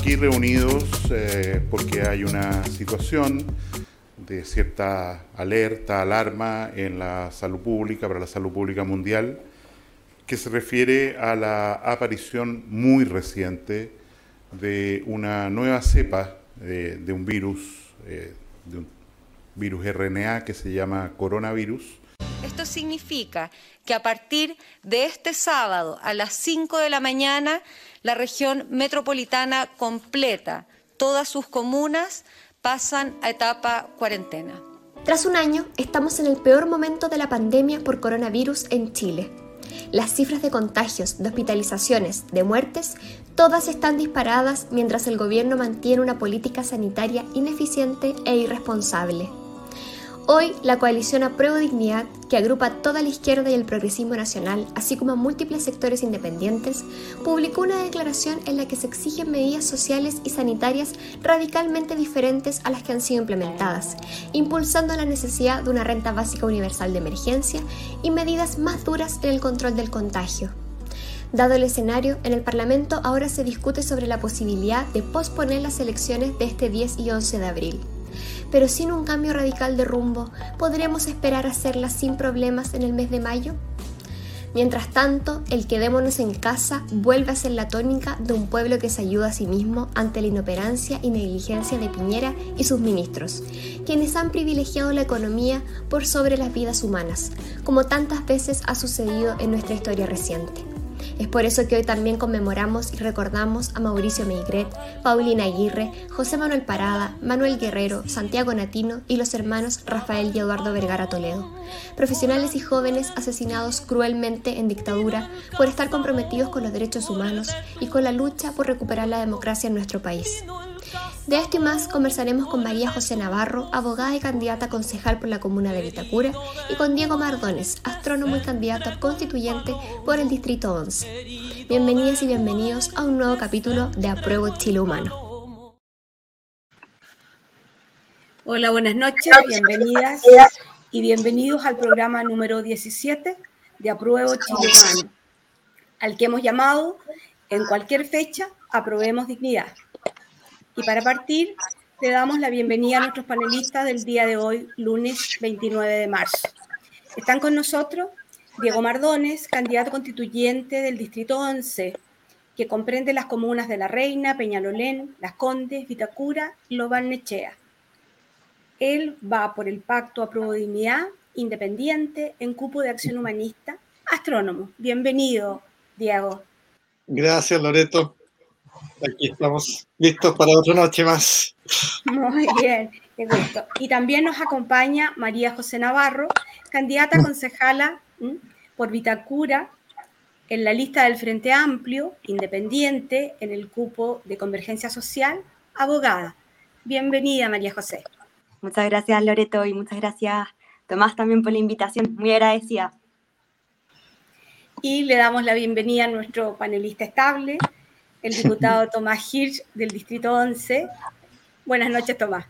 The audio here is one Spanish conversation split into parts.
aquí reunidos eh, porque hay una situación de cierta alerta, alarma en la salud pública, para la salud pública mundial, que se refiere a la aparición muy reciente de una nueva cepa de, un virus, eh, de un virus RNA que se llama coronavirus. Esto significa que a partir de este sábado a las 5 de la mañana, la región metropolitana completa, todas sus comunas, pasan a etapa cuarentena. Tras un año, estamos en el peor momento de la pandemia por coronavirus en Chile. Las cifras de contagios, de hospitalizaciones, de muertes, todas están disparadas mientras el gobierno mantiene una política sanitaria ineficiente e irresponsable. Hoy, la coalición Apruebo Dignidad, que agrupa toda la izquierda y el progresismo nacional, así como a múltiples sectores independientes, publicó una declaración en la que se exigen medidas sociales y sanitarias radicalmente diferentes a las que han sido implementadas, impulsando la necesidad de una renta básica universal de emergencia y medidas más duras en el control del contagio. Dado el escenario, en el Parlamento ahora se discute sobre la posibilidad de posponer las elecciones de este 10 y 11 de abril pero sin un cambio radical de rumbo, ¿podremos esperar hacerla sin problemas en el mes de mayo? Mientras tanto, el quedémonos en casa vuelve a ser la tónica de un pueblo que se ayuda a sí mismo ante la inoperancia y negligencia de Piñera y sus ministros, quienes han privilegiado la economía por sobre las vidas humanas, como tantas veces ha sucedido en nuestra historia reciente. Es por eso que hoy también conmemoramos y recordamos a Mauricio Meigret, Paulina Aguirre, José Manuel Parada, Manuel Guerrero, Santiago Natino y los hermanos Rafael y Eduardo Vergara Toledo, profesionales y jóvenes asesinados cruelmente en dictadura por estar comprometidos con los derechos humanos y con la lucha por recuperar la democracia en nuestro país. De esto y más conversaremos con María José Navarro, abogada y candidata a concejal por la comuna de Vitacura, y con Diego Mardones, astrónomo y candidato a constituyente por el Distrito 11. Bienvenidas y bienvenidos a un nuevo capítulo de Apruebo Chile Humano. Hola, buenas noches, bienvenidas y bienvenidos al programa número 17 de Apruebo Humano, al que hemos llamado en cualquier fecha Aprobemos Dignidad. Y para partir, le damos la bienvenida a nuestros panelistas del día de hoy, lunes 29 de marzo. Están con nosotros Diego Mardones, candidato constituyente del Distrito 11, que comprende las comunas de La Reina, Peñalolén, Las Condes, Vitacura y Lobalnechea. Él va por el Pacto a independiente, en cupo de acción humanista, astrónomo. Bienvenido, Diego. Gracias, Loreto. Aquí estamos listos para otra noche más. Muy bien, qué gusto. Y también nos acompaña María José Navarro, candidata a concejala por Vitacura en la lista del Frente Amplio, independiente, en el cupo de Convergencia Social, abogada. Bienvenida, María José. Muchas gracias, Loreto, y muchas gracias, Tomás, también por la invitación. Muy agradecida. Y le damos la bienvenida a nuestro panelista estable, el diputado Tomás Hirsch del Distrito 11. Buenas noches, Tomás.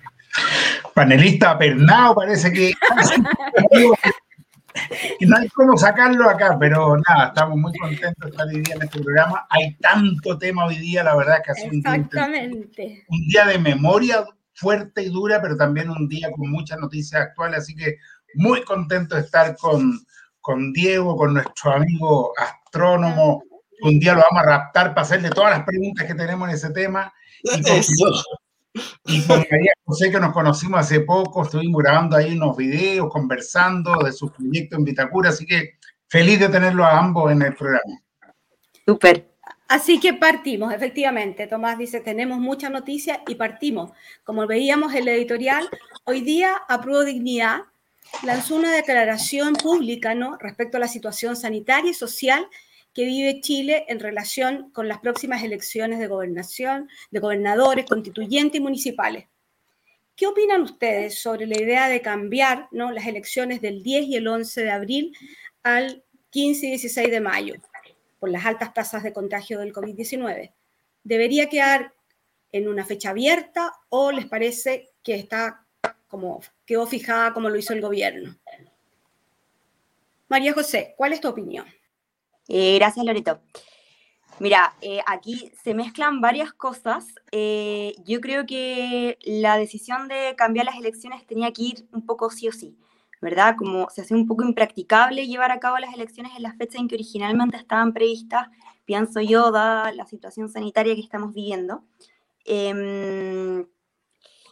Panelista pernado, parece que... no hay cómo sacarlo acá, pero nada, estamos muy contentos de estar hoy día en este programa. Hay tanto tema hoy día, la verdad que ha sido Exactamente. un día de memoria fuerte y dura, pero también un día con muchas noticias actuales, así que muy contento de estar con, con Diego, con nuestro amigo astrónomo, un día lo vamos a raptar para hacerle todas las preguntas que tenemos en ese tema. Y con, y María José, que nos conocimos hace poco, estuvimos grabando ahí unos videos, conversando de su proyecto en Vitacura, así que feliz de tenerlo a ambos en el programa. Súper. Así que partimos, efectivamente. Tomás dice, tenemos muchas noticias y partimos. Como veíamos en el editorial, hoy día Apruebo Dignidad lanzó una declaración pública ¿no? respecto a la situación sanitaria y social que vive Chile en relación con las próximas elecciones de gobernación, de gobernadores, constituyentes y municipales. ¿Qué opinan ustedes sobre la idea de cambiar ¿no? las elecciones del 10 y el 11 de abril al 15 y 16 de mayo por las altas tasas de contagio del COVID-19? ¿Debería quedar en una fecha abierta o les parece que está como quedó fijada como lo hizo el gobierno? María José, ¿cuál es tu opinión? Eh, gracias, Loreto. Mira, eh, aquí se mezclan varias cosas. Eh, yo creo que la decisión de cambiar las elecciones tenía que ir un poco sí o sí, ¿verdad? Como se hace un poco impracticable llevar a cabo las elecciones en la fecha en que originalmente estaban previstas, pienso yo, dada la situación sanitaria que estamos viviendo. Em,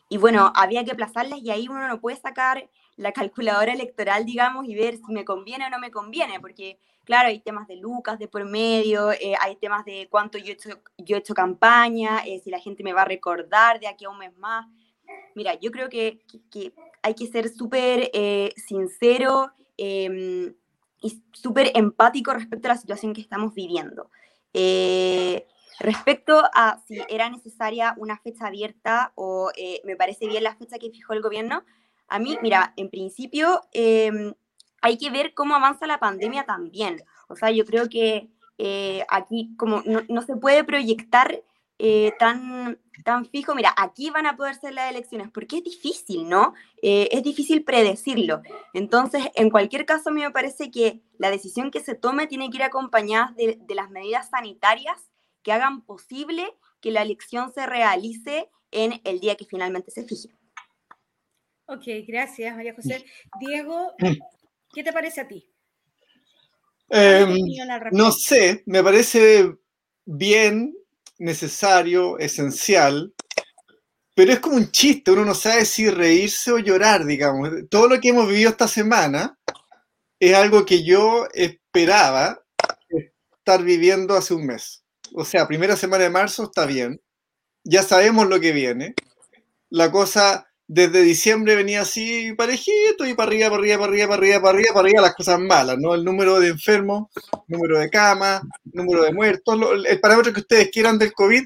y bueno, había que aplazarlas y ahí uno no puede sacar la calculadora electoral, digamos, y ver si me conviene o no me conviene, porque claro, hay temas de lucas de por medio, eh, hay temas de cuánto yo he hecho, yo he hecho campaña, eh, si la gente me va a recordar de aquí a un mes más. Mira, yo creo que, que, hay que ser súper eh, sincero em, y súper empático respecto a la situación que estamos viviendo. respecto a si era necesaria una fecha abierta o me parece bien la fecha que fijó el gobierno, a mí, mira, en principio em, hay que ver cómo avanza la pandemia también. O sea, yo creo que eh, aquí como no, se puede proyectar eh, tan, tan fijo, mira, aquí van a poder ser las elecciones, porque es difícil, ¿no? Eh, es difícil predecirlo. Entonces, en cualquier caso, a mí me parece que la decisión que se tome tiene que ir acompañada de, de las medidas sanitarias que hagan posible que la elección se realice en el día que finalmente se fije. Ok, gracias, María José. Diego, ¿qué te parece a ti? Em, no sé, me parece bien, necesario, esencial, pero es como un chiste, uno no sabe si reírse o llorar, digamos. Todo lo que hemos vivido esta semana es algo que yo esperaba estar viviendo hace un mes. O sea, primera semana de marzo está bien, ya sabemos lo que viene. La cosa desde diciembre venía así parejito y para arriba, para arriba, para arriba, para arriba, para arriba, para arriba las cosas malas, ¿no? El número de enfermos, número de camas, número de muertos, el parámetro que ustedes quieran del COVID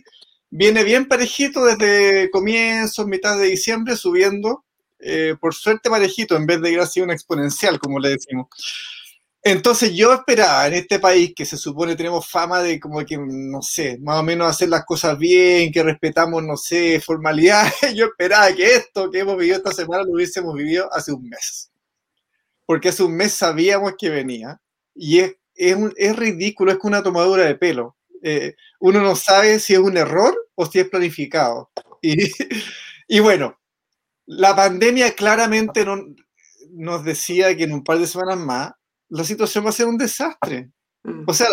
viene bien parejito desde comienzos, mitad de diciembre, subiendo, eh, por suerte parejito, en vez de ir así una exponencial, como le decimos. Entonces yo esperaba en este país que se supone tenemos fama de como que, no sé, más o menos hacer las cosas bien, que respetamos, no sé, formalidades, yo esperaba que esto que hemos vivido esta semana lo hubiésemos vivido hace un mes. Porque hace un mes sabíamos que venía y es, es, ridículo, es como una tomadura de pelo. Eh, uno no sabe si es un error o si es planificado. Y, y bueno, la pandemia claramente no, nos decía que en un par de semanas más la situación va a ser un desastre. Mm. O sea,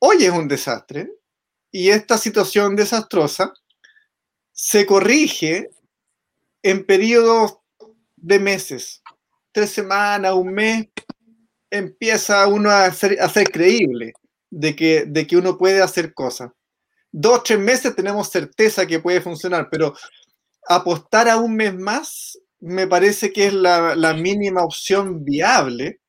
hoy es un desastre y esta situación desastrosa se corrige en periodos de meses, tres semanas, un mes, empieza uno a ser, a ser creíble de que, de que uno puede hacer cosas. Dos, tres meses tenemos certeza que puede funcionar, pero apostar a un mes más me parece que es la, la mínima opción viable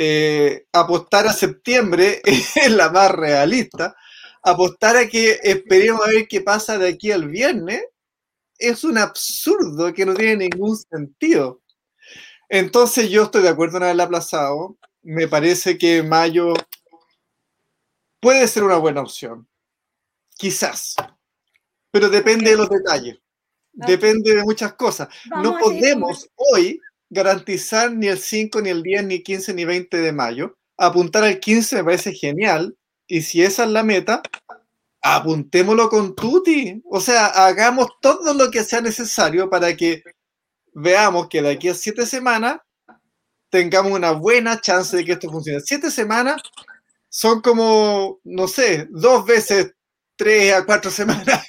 eh, apostar a septiembre es la más realista. Apostar a que esperemos a ver qué pasa de aquí al viernes es un absurdo que no tiene ningún sentido. Entonces yo estoy de acuerdo en haberla aplazado. Me parece que mayo puede ser una buena opción. Quizás. Pero depende de los detalles. Depende de muchas cosas. no podemos hoy garantizar ni el 5, ni el 10, ni 15, ni 20 de mayo. Apuntar al 15 me parece genial. Y si esa es la meta, apuntémoslo con Tuti. O sea, hagamos todo lo que sea necesario para que veamos que de aquí a siete semanas tengamos una buena chance de que esto funcione. Siete semanas son como, no sé, dos veces tres a cuatro semanas.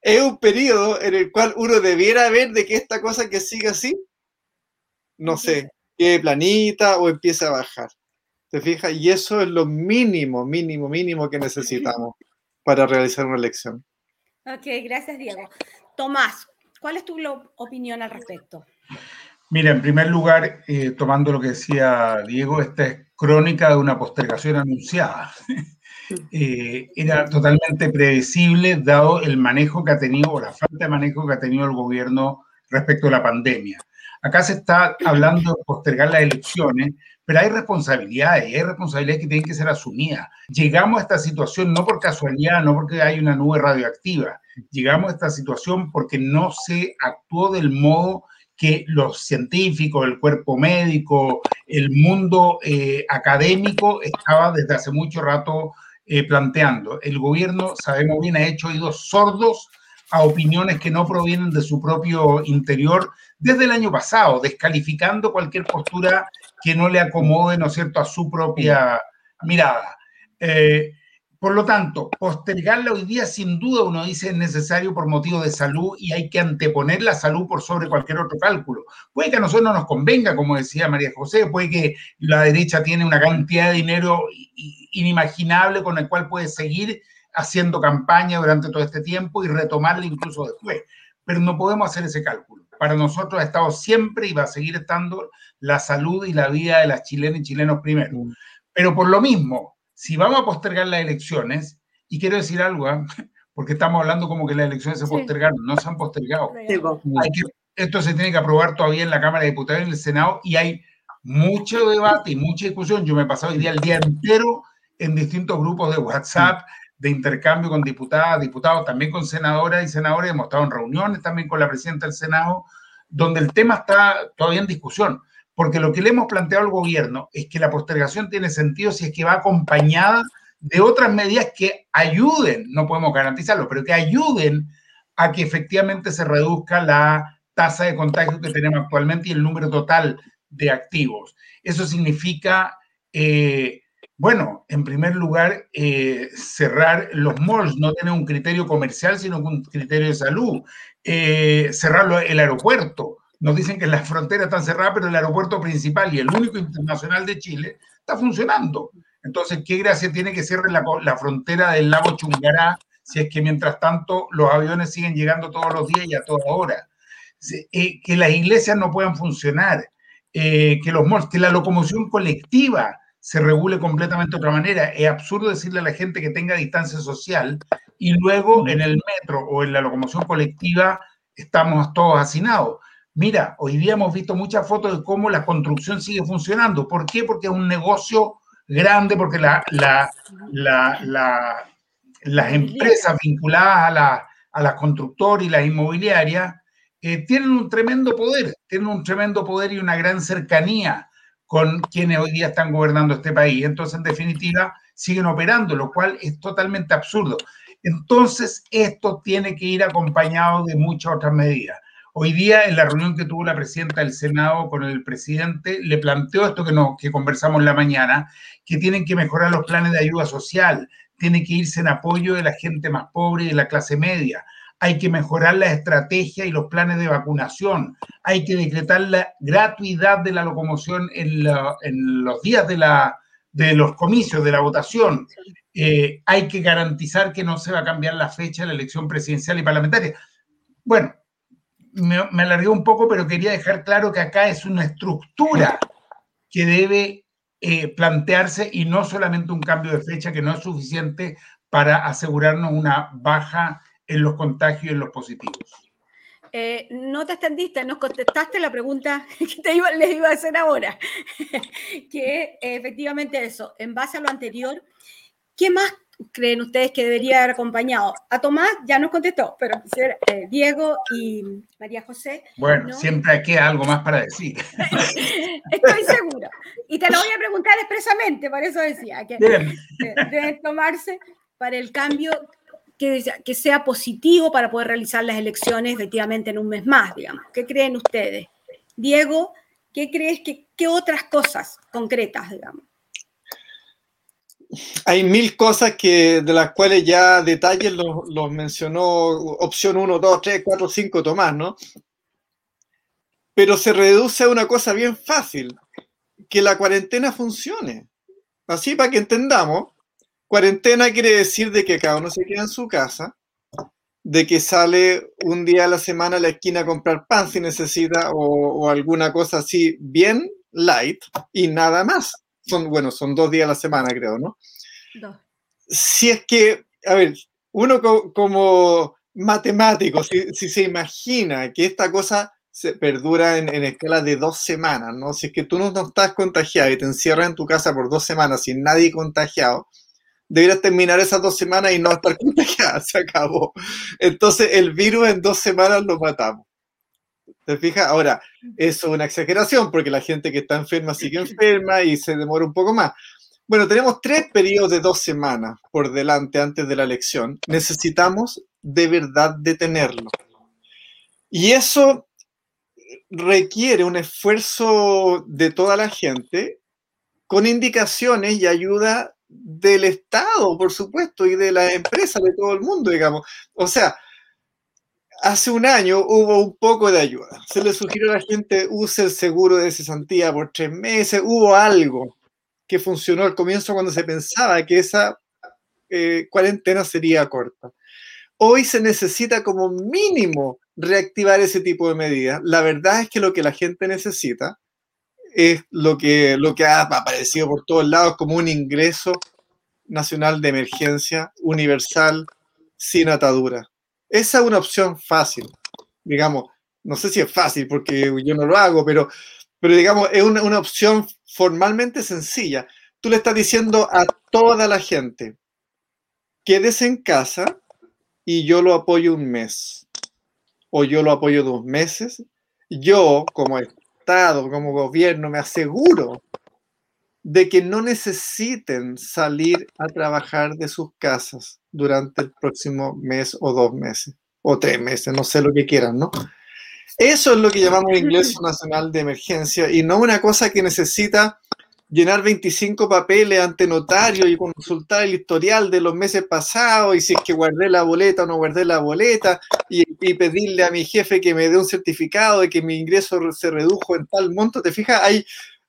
es un periodo en el cual uno debiera ver de que esta cosa que sigue así no sé, quede planita o empiece a bajar. ¿Te fijas? Y eso es lo mínimo, mínimo, mínimo que necesitamos para realizar una elección. Ok, gracias Diego. Tomás, ¿cuál es tu opinión al respecto? Mira, en primer lugar, eh, tomando lo que decía Diego, esta es crónica de una postergación anunciada. Eh, era totalmente predecible dado el manejo que ha tenido o la falta de manejo que ha tenido el gobierno respecto a la pandemia. Acá se está hablando de postergar las elecciones, pero hay responsabilidades, hay responsabilidades que tienen que ser asumidas. Llegamos a esta situación no por casualidad, no porque hay una nube radioactiva, llegamos a esta situación porque no se actuó del modo que los científicos, el cuerpo médico, el mundo eh, académico estaba desde hace mucho rato eh, planteando. El gobierno, sabemos bien, ha hecho oídos sordos a opiniones que no provienen de su propio interior desde el año pasado, descalificando cualquier postura que no le acomode, ¿no es cierto?, a su propia mirada. Eh, por lo tanto, postergarla hoy día sin duda uno dice es necesario por motivo de salud y hay que anteponer la salud por sobre cualquier otro cálculo. Puede que a nosotros no nos convenga, como decía María José, puede que la derecha tiene una cantidad de dinero inimaginable con el cual puede seguir haciendo campaña durante todo este tiempo y retomarla incluso después. Pero no podemos hacer ese cálculo. Para nosotros ha estado siempre y va a seguir estando la salud y la vida de las chilenas y chilenos primero. Pero por lo mismo, si vamos a postergar las elecciones, y quiero decir algo, ¿ah? porque estamos hablando como que las elecciones se postergaron, no se han postergado. esto se tiene que aprobar todavía en la Cámara de Diputados y en el Senado, y hay mucho debate y mucha discusión. Yo me he pasado hoy día el día entero en distintos grupos de WhatsApp, de intercambio con diputadas, diputados, también con senadoras y senadores. Hemos estado en reuniones también con la presidenta del Senado, donde el tema está todavía en discusión porque lo que le hemos planteado al gobierno es que la postergación tiene sentido si es que va acompañada de otras medidas que ayuden, no podemos garantizarlo, pero que ayuden a que efectivamente se reduzca la tasa de contagio que tenemos actualmente y el número total de activos. Eso significa, eh, bueno, en primer lugar, eh, cerrar los malls, no tener un criterio comercial, sino un criterio de salud, eh, cerrar el aeropuerto, nos dicen que las fronteras están cerradas, pero el aeropuerto principal y el único internacional de Chile está funcionando. Entonces, ¿qué gracia tiene que cierre la, frontera del lago Chungará si es que mientras tanto los aviones siguen llegando todos los días y a toda hora? Eh, que las iglesias no puedan funcionar, eh, que, los, que la locomoción colectiva se regule completamente de otra manera. Es absurdo decirle a la gente que tenga distancia social y luego en el metro o en la locomoción colectiva estamos todos hacinados. Mira, hoy día hemos visto muchas fotos de cómo la construcción sigue funcionando. ¿Por qué? Porque es un negocio grande, porque la, las empresas vinculadas a la, a las constructoras y las inmobiliarias eh, tienen un tremendo poder, tienen un tremendo poder y una gran cercanía con quienes hoy día están gobernando este país. Entonces, en definitiva, siguen operando, lo cual es totalmente absurdo. Entonces, esto tiene que ir acompañado de muchas otras medidas. Hoy día, en la reunión que tuvo la presidenta del Senado con el presidente, le planteó esto que, conversamos en la mañana, que tienen que mejorar los planes de ayuda social, tiene que irse en apoyo de la gente más pobre y de la clase media. Hay que mejorar la estrategia y los planes de vacunación. Hay que decretar la gratuidad de la locomoción en, los días de, los comicios, de la votación. Eh, hay que garantizar que no se va a cambiar la fecha de la elección presidencial y parlamentaria. Bueno, me, alargué un poco, pero quería dejar claro que acá es una estructura que debe eh, plantearse y no solamente un cambio de fecha que no es suficiente para asegurarnos una baja en los contagios y en los positivos. Eh, no te extendiste, nos contestaste la pregunta que te iba, les iba a hacer ahora, que efectivamente eso, en base a lo anterior, ¿qué más creen ustedes que debería haber acompañado? A Tomás ya nos contestó, pero eh, Diego y María José. Bueno, siempre queda algo más para decir. Estoy segura. Y te lo voy a preguntar expresamente, por eso decía, que deben tomarse para el cambio que, sea positivo para poder realizar las elecciones efectivamente en un mes más, digamos. ¿Qué creen ustedes? Diego, ¿qué crees que qué otras cosas concretas, digamos? hay mil cosas que, de las cuales ya detalles los, mencionó opción 1, 2, 3, 4, 5 Tomás, ¿no? Pero se reduce a una cosa bien fácil, que la cuarentena funcione. Así para que entendamos, cuarentena quiere decir de que cada uno se queda en su casa, de que sale un día a la semana a la esquina a comprar pan si necesita o, o alguna cosa así bien light y nada más son, bueno, son dos días a la semana, creo, ¿no? Dos. Si es que, a ver, uno como matemático, si, se imagina que esta cosa se perdura en, en, escala de dos semanas, ¿no? Si es que tú no, estás contagiado y te encierras en tu casa por dos semanas sin nadie contagiado, deberías terminar esas dos semanas y no estar contagiado, se acabó. Entonces el virus en dos semanas lo matamos. ¿Te fijas? Ahora, eso es una exageración porque la gente que está enferma sigue enferma y se demora un poco más. Bueno, tenemos tres periodos de dos semanas por delante antes de la elección. Necesitamos de verdad detenerlo. Y eso requiere un esfuerzo de toda la gente con indicaciones y ayuda del Estado, por supuesto, y de las empresas, de todo el mundo, digamos. O sea, hace un año hubo un poco de ayuda. Se le sugirió a la gente use el seguro de cesantía por tres meses. Hubo algo que funcionó al comienzo cuando se pensaba que esa eh, cuarentena sería corta. Hoy se necesita como mínimo reactivar ese tipo de medidas. La verdad es que lo que la gente necesita es lo que, lo que ha aparecido por todos lados como un ingreso nacional de emergencia universal sin atadura. Esa es una opción fácil, digamos, no sé si es fácil porque yo no lo hago, pero, pero digamos, es una, una opción formalmente sencilla. Tú le estás diciendo a toda la gente, quédese en casa y yo lo apoyo un mes, o yo lo apoyo dos meses. Yo, como Como gobierno, me aseguro de que no necesiten salir a trabajar de sus casas durante el próximo mes o dos meses, o tres meses, no sé lo que quieran, ¿no? Eso es lo que llamamos ingreso nacional de emergencia y no una cosa que necesita llenar 25 papeles ante notario y consultar el historial de los meses pasados y si es que guardé la boleta o no guardé la boleta y, y, pedirle a mi jefe que me dé un certificado de que mi ingreso se redujo en tal monto. ¿Te fijas? Hay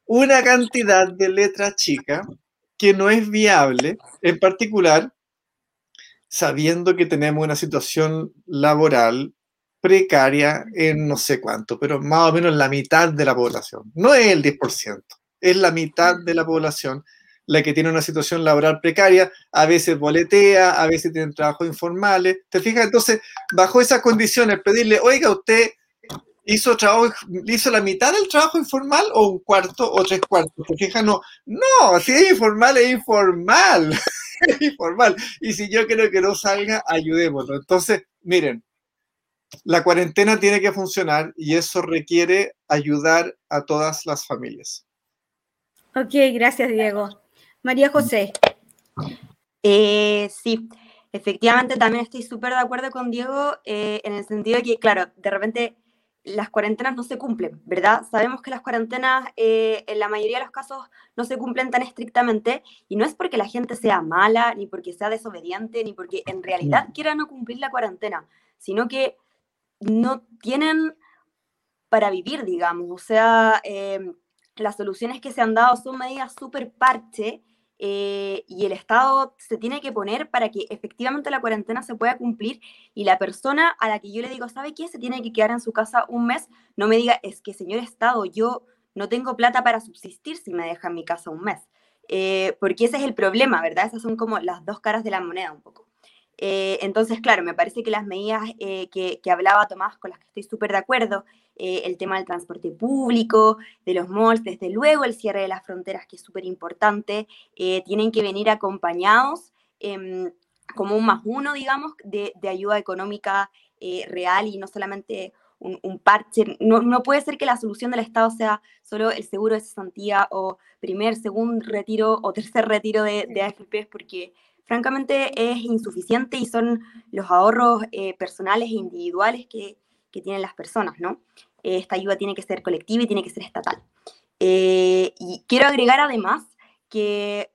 una cantidad de letras chicas que no es viable, en particular sabiendo que tenemos una situación laboral precaria en no sé cuánto, pero más o menos la mitad de la población. No es el 10%, es la mitad de la población la que tiene una situación laboral precaria, a veces boletea, a veces tiene trabajos informales. ¿Te fijas? Entonces, bajo esas condiciones, pedirle, oiga, usted hizo, trabajo, hizo la mitad del trabajo informal o un cuarto o tres cuartos. ¿Te fijas? No, no, si es informal, es informal. es informal. Y si yo creo que no salga, ayudémoslo. Entonces, miren, la cuarentena tiene que funcionar y eso requiere ayudar a todas las familias. Ok, gracias, Diego. María José. Eh, sí, efectivamente también estoy súper de acuerdo con Diego eh, en el sentido de que, claro, de repente las cuarentenas no se cumplen, ¿verdad? Sabemos que las cuarentenas eh, en la mayoría de los casos no se cumplen tan estrictamente y no es porque la gente sea mala, ni porque sea desobediente, ni porque en realidad quiera no cumplir la cuarentena, sino que no tienen para vivir, digamos. O sea, las soluciones que se han dado son medidas súper parche eh, y el Estado se tiene que poner para que efectivamente la cuarentena se pueda cumplir y la persona a la que yo le digo, ¿sabe qué? Se tiene que quedar en su casa un mes, no me diga, es que señor Estado, yo no tengo plata para subsistir si me deja en mi casa un mes. Eh, porque ese es el problema, ¿verdad? Esas son como las dos caras de la moneda un poco. Eh, entonces, claro, me parece que las medidas que, que, hablaba Tomás, con las que estoy súper de acuerdo, eh, el tema del transporte público, de los malls, desde luego el cierre de las fronteras, que es súper importante, eh, tienen que venir acompañados em, como un más uno, digamos, de, ayuda económica eh, real y no solamente un, parche. No, no, puede ser que la solución del Estado sea solo el seguro de cesantía o primer, segundo retiro o tercer retiro de, de AFP, porque francamente es insuficiente y son los ahorros personales e individuales que, que tienen las personas, ¿no? esta ayuda tiene que ser colectiva y tiene que ser estatal. Eh, y quiero agregar además que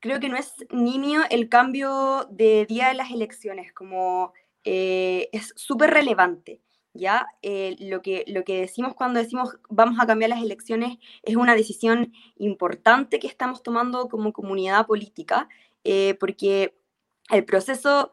creo que no es nimio el cambio de día de las elecciones, como eh, es súper relevante. ¿ya? Eh, lo, que, lo que decimos cuando decimos vamos a cambiar las elecciones es una decisión importante que estamos tomando como comunidad política, porque el proceso,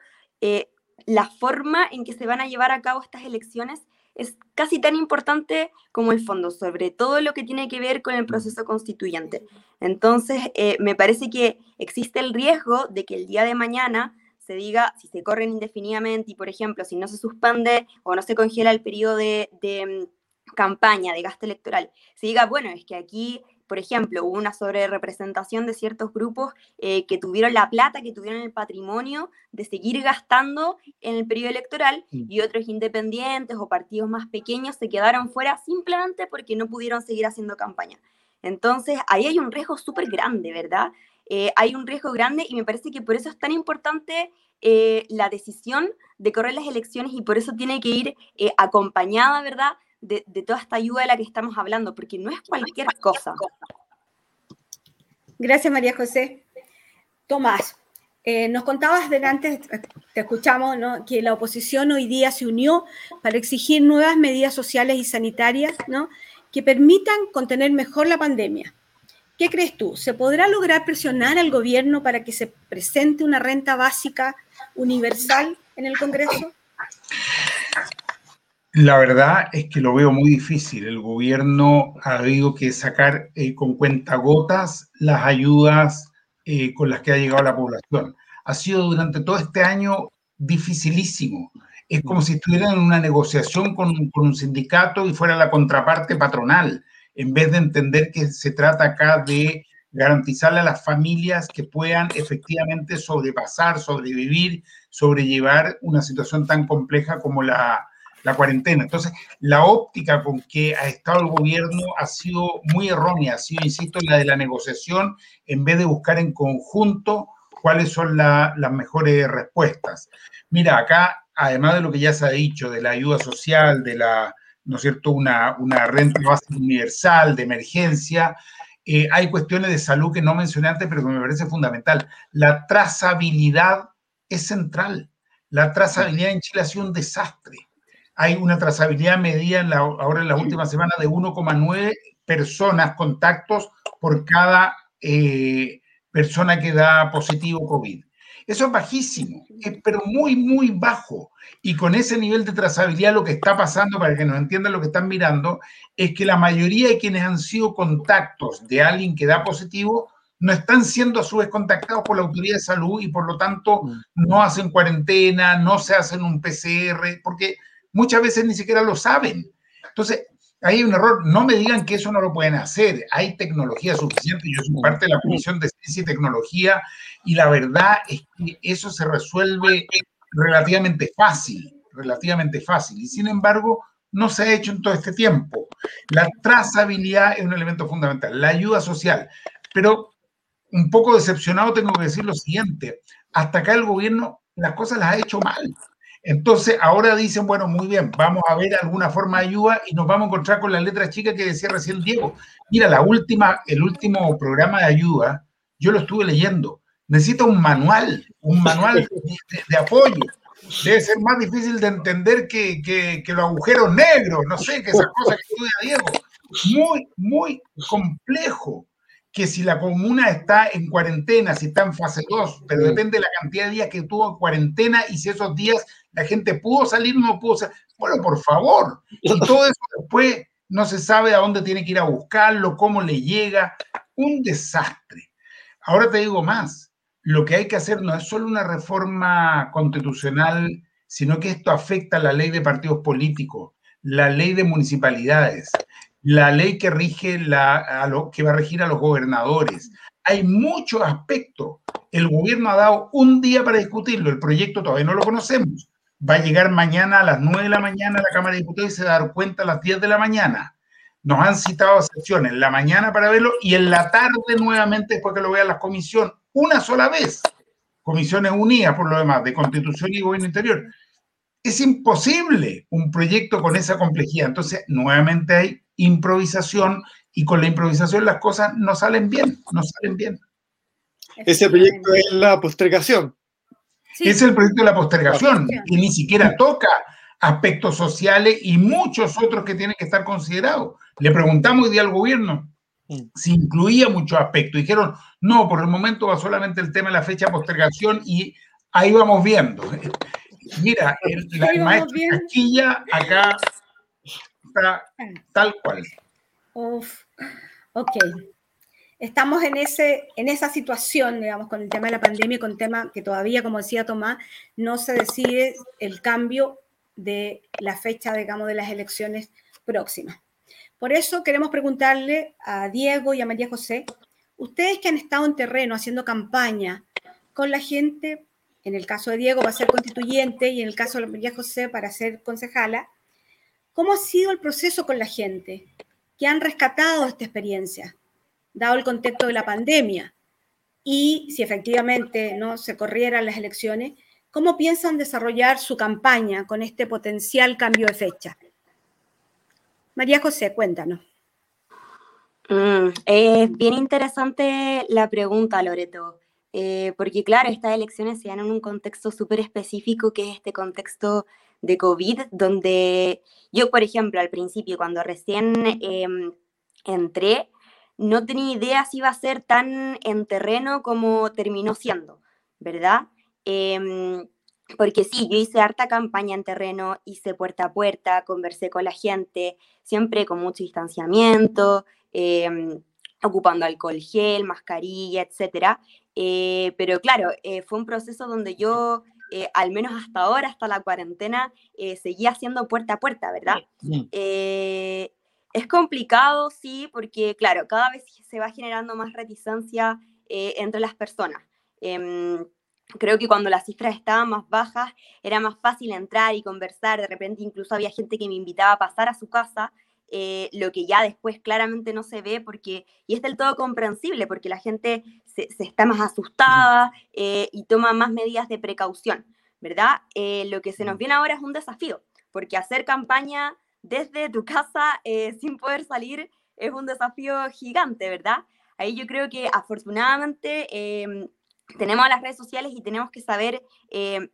la forma en que se van a llevar a cabo estas elecciones es casi tan importante como el fondo, sobre todo lo que tiene que ver con el proceso constituyente. Entonces, eh, me parece que existe el riesgo de que el día de mañana se diga, si se corren indefinidamente y, por ejemplo, si no se suspende o no se congela el periodo de, de mm, campaña, de gasto electoral, se diga, bueno, es que aquí por ejemplo, hubo una sobrerepresentación de ciertos grupos eh, que tuvieron la plata, que tuvieron el patrimonio de seguir gastando en el periodo electoral mm. y otros independientes o partidos más pequeños se quedaron fuera simplemente porque no pudieron seguir haciendo campaña. Entonces, ahí hay un riesgo súper grande, ¿verdad? eh, hay un riesgo grande y me parece que por eso es tan importante eh, la decisión de correr las elecciones y por eso tiene que ir acompañada, ¿verdad?, de, de, toda esta ayuda de la que estamos hablando, porque no es cualquier cosa. Gracias, María José. Tomás, eh, nos contabas delante, te escuchamos, ¿no? que la oposición hoy día se unió para exigir nuevas medidas sociales y sanitarias ¿no? que permitan contener mejor la pandemia. ¿Qué crees tú? ¿Se podrá lograr presionar al gobierno para que se presente una renta básica universal en el Congreso? La verdad es que lo veo muy difícil. El gobierno ha habido que sacar eh, con cuentagotas las ayudas eh, con las que ha llegado la población. Ha sido durante todo este año dificilísimo. Es como si estuvieran en una negociación con, un sindicato y fuera la contraparte patronal, en vez de entender que se trata acá de garantizarle a las familias que puedan efectivamente sobrepasar, sobrevivir, sobrellevar una situación tan compleja como la, la cuarentena. Entonces, la óptica con que ha estado el gobierno ha sido muy errónea, ha sido, insisto, la de la negociación, en vez de buscar en conjunto cuáles son las mejores respuestas. Mira, acá, además de lo que ya se ha dicho, de la ayuda social, de la, ¿no es cierto?, una, una renta básica universal, de emergencia, eh, hay cuestiones de salud que no mencioné antes, pero que me parece fundamental. La trazabilidad es central. La trazabilidad en Chile ha sido un desastre hay una trazabilidad medida en la, ahora en la última semana de 1,9 personas, contactos por cada eh, persona que da positivo COVID. Eso es bajísimo, pero muy, muy bajo. Y con ese nivel de trazabilidad lo que está pasando, para que nos entiendan lo que están mirando, es que la mayoría de quienes han sido contactos de alguien que da positivo no están siendo a su vez contactados por la autoridad de salud y por lo tanto mm. no hacen cuarentena, no se hacen un PCR, porque muchas veces ni siquiera lo saben. Entonces, hay un error. No me digan que eso no lo pueden hacer. Hay tecnología suficiente. Yo soy parte de la Comisión de Ciencia y Tecnología y la verdad es que eso se resuelve relativamente fácil, relativamente fácil. Y sin embargo, no se ha hecho en todo este tiempo. La trazabilidad es un elemento fundamental, la ayuda social. Pero un poco decepcionado tengo que decir lo siguiente. Hasta acá el gobierno las cosas las ha hecho mal. Entonces, ahora dicen, bueno, muy bien, vamos a ver alguna forma de ayuda y nos vamos a encontrar con las letras chicas que decía recién Diego. Mira, la última, el último programa de ayuda, yo lo estuve leyendo. Necesita un manual, un manual de, apoyo. Debe ser más difícil de entender que, que, que, los agujeros negros, no sé, que esas cosas que estudia Diego. Muy, muy complejo que si la comuna está en cuarentena, si está en fase 2, pero depende de la cantidad de días que tuvo en cuarentena y si esos días la gente pudo salir no pudo salir. Bueno, por favor. Y todo eso después no se sabe a dónde tiene que ir a buscarlo, cómo le llega. Un desastre. Ahora te digo más. Lo que hay que hacer no es solo una reforma constitucional, sino que esto afecta a la ley de partidos políticos, la ley de municipalidades, la ley que rige la, a lo, que va a regir a los gobernadores. Hay muchos aspectos. El gobierno ha dado un día para discutirlo. El proyecto todavía no lo conocemos. Va a llegar mañana a las 9 de la mañana a la Cámara de Diputados y se va a dar cuenta a las 10 de la mañana. Nos han citado a en la mañana para verlo y en la tarde nuevamente después que lo vean las comisiones, una sola vez. Comisiones unidas, por lo demás, de Constitución y Gobierno Interior. Es imposible un proyecto con esa complejidad. Entonces, nuevamente hay improvisación y con la improvisación las cosas no salen bien, no salen bien. Ese proyecto es la postergación. Es el proyecto de la postergación, que ni siquiera toca aspectos sociales y muchos otros que tienen que estar considerados. Le preguntamos hoy día al gobierno si incluía muchos aspectos. Dijeron, no, por el momento va solamente el tema de la fecha de postergación y ahí vamos viendo. Mira, la maestra Casquilla acá tal cual. Uf, ok. Estamos en, ese, en esa situación, digamos, con el tema de la pandemia, con el tema que todavía, como decía Tomás, no se decide el cambio de la fecha, digamos, de las elecciones próximas. Por eso queremos preguntarle a Diego y a María José, ustedes que han estado en terreno haciendo campaña con la gente, en el caso de Diego va a ser constituyente y en el caso de María José para ser concejala, ¿Cómo ha sido el proceso con la gente que han rescatado esta experiencia, dado el contexto de la pandemia? y si efectivamente no se corrieran las elecciones, ¿cómo piensan desarrollar su campaña con este potencial cambio de fecha? María José, cuéntanos. Mm, es bien interesante la pregunta, Loreto, eh, porque claro, estas elecciones se dan en un contexto súper específico, que es este contexto de COVID, donde yo, por ejemplo, al principio, cuando recién em, entré, no tenía idea si iba a ser tan en terreno como terminó siendo, ¿verdad? Em, porque sí, yo hice harta campaña en terreno, hice puerta a puerta, conversé con la gente, siempre con mucho distanciamiento, em, ocupando alcohol gel, mascarilla, etc. Eh, pero claro, eh, fue un proceso donde yo, eh, al menos hasta ahora, hasta la cuarentena, seguía haciendo puerta a puerta, ¿verdad? Es complicado, sí, porque claro, cada vez se va generando más reticencia eh, entre las personas. Em, creo que cuando las cifras estaban más bajas era más fácil entrar y conversar, de repente incluso había gente que me invitaba a pasar a su casa, eh, lo que ya después claramente no se ve porque, y es del todo comprensible, porque la gente se, está más asustada eh, y toma más medidas de precaución, ¿verdad? lo que se nos viene ahora es un desafío, porque hacer campaña desde tu casa eh, sin poder salir es un desafío gigante, ¿verdad? Ahí yo creo que afortunadamente em, tenemos las redes sociales y tenemos que saber em,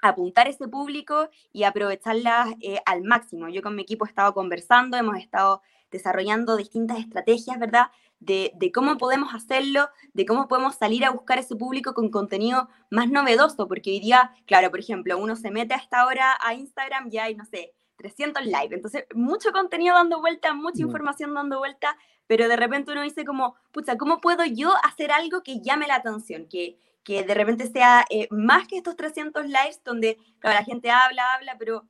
apuntar ese público y aprovecharlas eh, al máximo. Yo con mi equipo he estado conversando, hemos estado desarrollando distintas estrategias, ¿verdad? De, de, cómo podemos hacerlo, de cómo podemos salir a buscar ese público con contenido más novedoso, porque hoy día, claro, por ejemplo, uno se mete a esta hora a Instagram y hay, no sé, 300 live. Entonces, mucho contenido dando vuelta, mucha mm. información dando vuelta, pero de repente uno dice como, pucha, ¿cómo puedo yo hacer algo que llame la atención? Que, que de repente sea eh, más que estos 300 lives donde la gente habla, habla, pero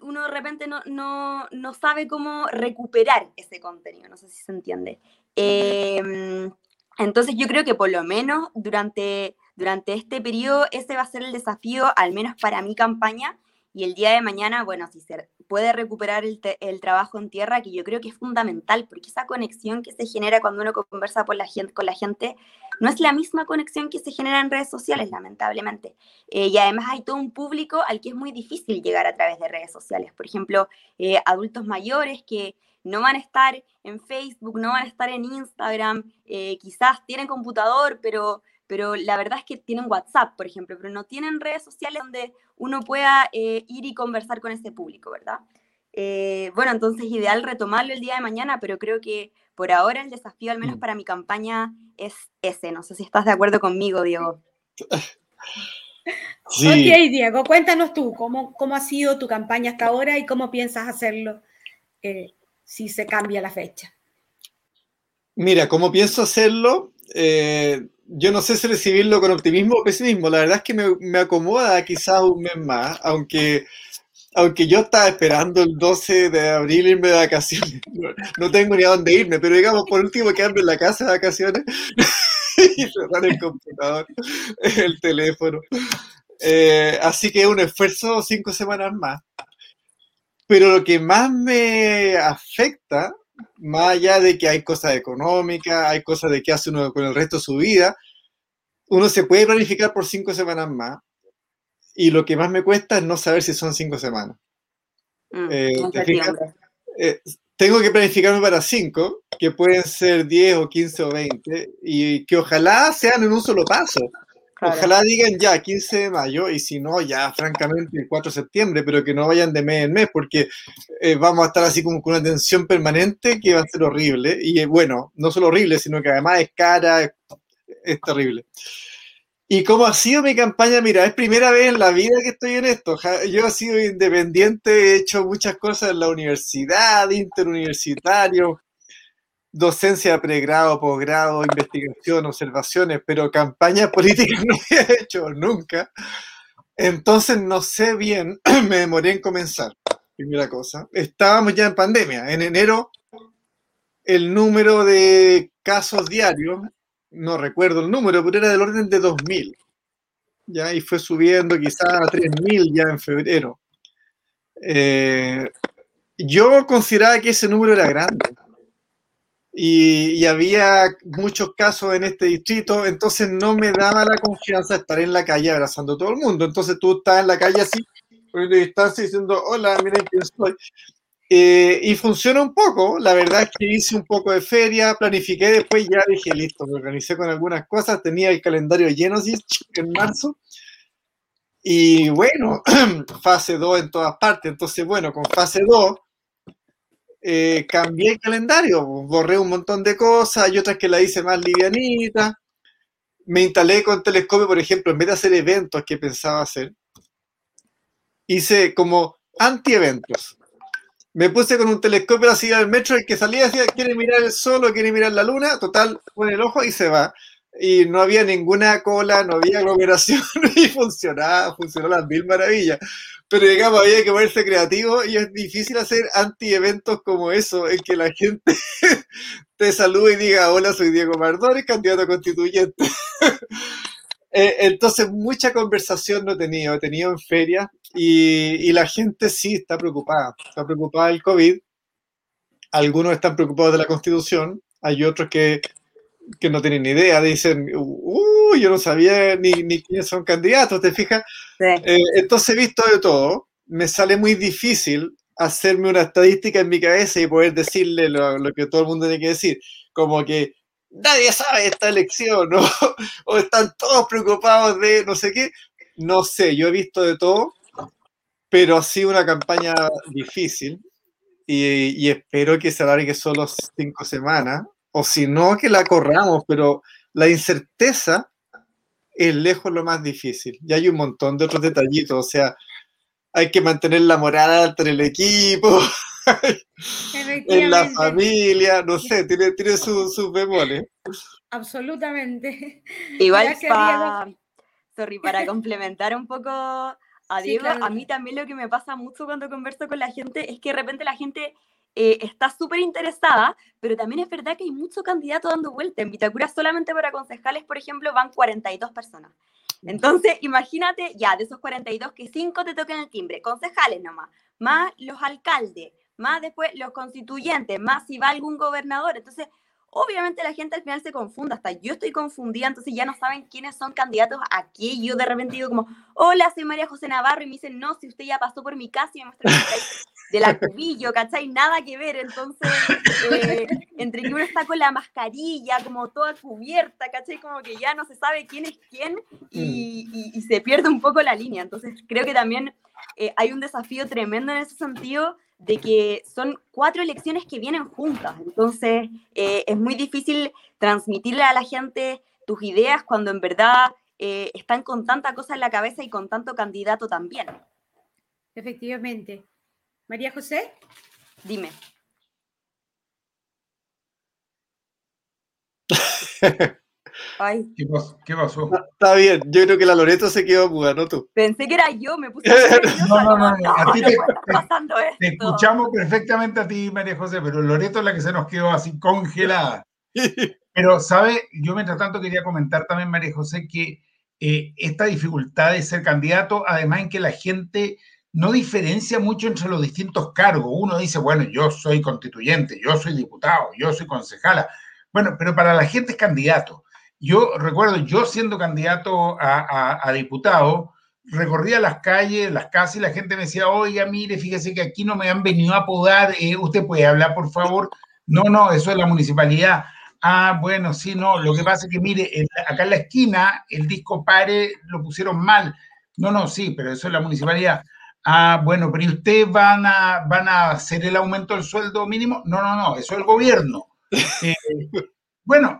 uno de repente no, no, no, sabe cómo recuperar ese contenido, no sé si se entiende. Em, entonces yo creo que por lo menos durante, durante este periodo ese va a ser el desafío, al menos para mi campaña, y el día de mañana, bueno, si se puede recuperar el, trabajo en tierra, que yo creo que es fundamental, porque esa conexión que se genera cuando uno conversa la gente, con la gente no es la misma conexión que se genera en redes sociales, lamentablemente. Eh, y además hay todo un público al que es muy difícil llegar a través de redes sociales. Por ejemplo, eh, adultos mayores que no van a estar en Facebook, no van a estar en Instagram, eh, quizás tienen computador, pero pero la verdad es que tienen WhatsApp, por ejemplo, pero no tienen redes sociales donde uno pueda eh, ir y conversar con ese público, ¿verdad? Eh, bueno, entonces ideal retomarlo el día de mañana, pero creo que por ahora el desafío, al menos mm. para mi campaña, es ese. No sé si estás de acuerdo conmigo, Diego. Sí. Ok, Diego, cuéntanos tú, ¿cómo, ¿cómo ha sido tu campaña hasta ahora y cómo piensas hacerlo eh, si se cambia la fecha? Mira, ¿cómo pienso hacerlo? Yo no sé si recibirlo con optimismo o pesimismo. La verdad es que me, acomoda quizás un mes más, aunque, aunque yo estaba esperando el 12 de abril irme de vacaciones. No, tengo ni a dónde irme, pero digamos, por último, quedarme en la casa de vacaciones y cerrar el computador, el teléfono. Eh, así que un esfuerzo cinco semanas más. Pero lo que más me afecta más allá de que hay cosas económicas, hay cosas de qué hace uno con el resto de su vida, uno se puede planificar por cinco semanas más. Y lo que más me cuesta es no saber si son cinco semanas. Mm, eh, eh, tengo que planificarme para cinco, que pueden ser 10 o 15 o 20, y que ojalá sean en un solo paso. Ojalá digan ya 15 de mayo y si no, ya francamente el 4 de septiembre, pero que no vayan de mes en mes porque eh, vamos a estar así como con una tensión permanente que va a ser horrible. Y eh, bueno, no solo horrible, sino que además es cara, es, terrible. ¿Y cómo ha sido mi campaña? Mira, es primera vez en la vida que estoy en esto. Yo he sido independiente, he hecho muchas cosas en la universidad, interuniversitario, docencia pregrado, posgrado, investigación, observaciones, pero campaña política no he hecho nunca. Entonces no sé bien, me demoré en comenzar. Primera cosa. Estábamos ya en pandemia. En enero el número de casos diarios, no recuerdo el número, pero era del orden de 2.000. Ya, y fue subiendo quizás a 3.000 ya en febrero. Eh, yo consideraba que ese número era grande y, había muchos casos en este distrito, entonces no me daba la confianza de estar en la calle abrazando a todo el mundo. Entonces tú estás en la calle así, poniendo distancia diciendo, hola, miren quién soy. Eh, y funciona un poco, la verdad es que hice un poco de feria, planifiqué, después ya dije, listo, me organicé con algunas cosas, tenía el calendario lleno así en marzo. Y bueno, fase 2 en todas partes, entonces bueno, con fase 2 eh, cambié el calendario, borré un montón de cosas y otras que la hice más livianita. Me instalé con telescopio, por ejemplo, en vez de hacer eventos que pensaba hacer, hice como anti-eventos. Me puse con un telescopio así al metro, el que salía decía, quiere mirar el sol o quiere mirar la luna, total, pone el ojo y se va. Y no había ninguna cola, no había aglomeración y funcionaba, funcionó las mil maravillas. Pero digamos, había que ponerse creativo y es difícil hacer anti-eventos como eso, en que la gente te salude y diga, hola, soy Diego Mardores, candidato constituyente. Eh, entonces, mucha conversación no he tenido, he tenido en feria y, y, la gente sí está preocupada, está preocupada del COVID. Algunos están preocupados de la constitución, hay otros que, que no tienen ni idea, dicen, uh, yo no sabía ni, ni quiénes son candidatos, ¿te fijas? Eh, entonces he visto de todo, me sale muy difícil hacerme una estadística en mi cabeza y poder decirle lo, lo que todo el mundo tiene que decir, como que nadie sabe esta elección, ¿no? o están todos preocupados de no sé qué, no sé, yo he visto de todo, pero ha sido una campaña difícil y, y espero que se alargue solo cinco semanas, o si no, que la corramos, pero la incerteza es lejos lo más difícil. Y hay un montón de otros detallitos, o sea, hay que mantener la moral alta en el equipo, en la familia, no sé, tiene, tiene sus su Absolutamente. Igual para, sorry, para complementar un poco a Diego, a mí también lo que me pasa mucho cuando converso con la gente es que de repente la gente eh, está súper interesada, pero también es verdad que hay muchos candidatos dando vuelta. En Vitacura solamente para concejales, por ejemplo, van 42 personas. Entonces, imagínate, ya, de esos 42, que 5 te toquen el timbre, concejales nomás, más los alcaldes, más después los constituyentes, más si va algún gobernador. Entonces, obviamente la gente al final se confunde, hasta yo estoy confundida, entonces ya no saben quiénes son candidatos a qué. Yo de repente digo como, hola, soy María José Navarro, y me dicen, no, si usted ya pasó por mi casa y me muestra de la cubillo, ¿cachai? Nada que ver, entonces, eh, entre que uno está con la mascarilla, como toda cubierta, ¿cachai? Como que ya no se sabe quién es quién y, y, se pierde un poco la línea. Entonces, creo que también eh, hay un desafío tremendo en ese sentido de que son cuatro elecciones que vienen juntas. Entonces, eh, es muy difícil transmitirle a la gente tus ideas cuando en verdad están con tanta cosa en la cabeza y con tanto candidato también. Efectivamente. María José. Dime. Ay. ¿Qué, pasó? Está bien, yo creo que la Loreto se quedó muda, ¿no tú? Pensé que era yo, me puse No, no, no, no, a ti te, te, escuchamos perfectamente a ti, María José, pero Loreto es la que se nos quedó así congelada. Pero, ¿sabe? Yo mientras tanto quería comentar también, María José, que eh, esta dificultad de ser candidato, además en que la gente no diferencia mucho entre los distintos cargos. Uno dice, bueno, yo soy constituyente, yo soy diputado, yo soy concejala. Bueno, pero para la gente es candidato. Yo recuerdo, yo siendo candidato a, diputado, recorría las calles, las casas y la gente me decía, oiga, mire, fíjese que aquí no me han venido a podar, eh, usted puede hablar, por favor. No, no, eso es la municipalidad. Ah, bueno, sí, no, lo que pasa es que, mire, acá en la esquina el disco pare lo pusieron mal. No, no, sí, pero eso es la municipalidad. Ah, bueno, pero ¿y ustedes van a, van a hacer el aumento del sueldo mínimo? No, no, no, eso es el gobierno. Eh, bueno,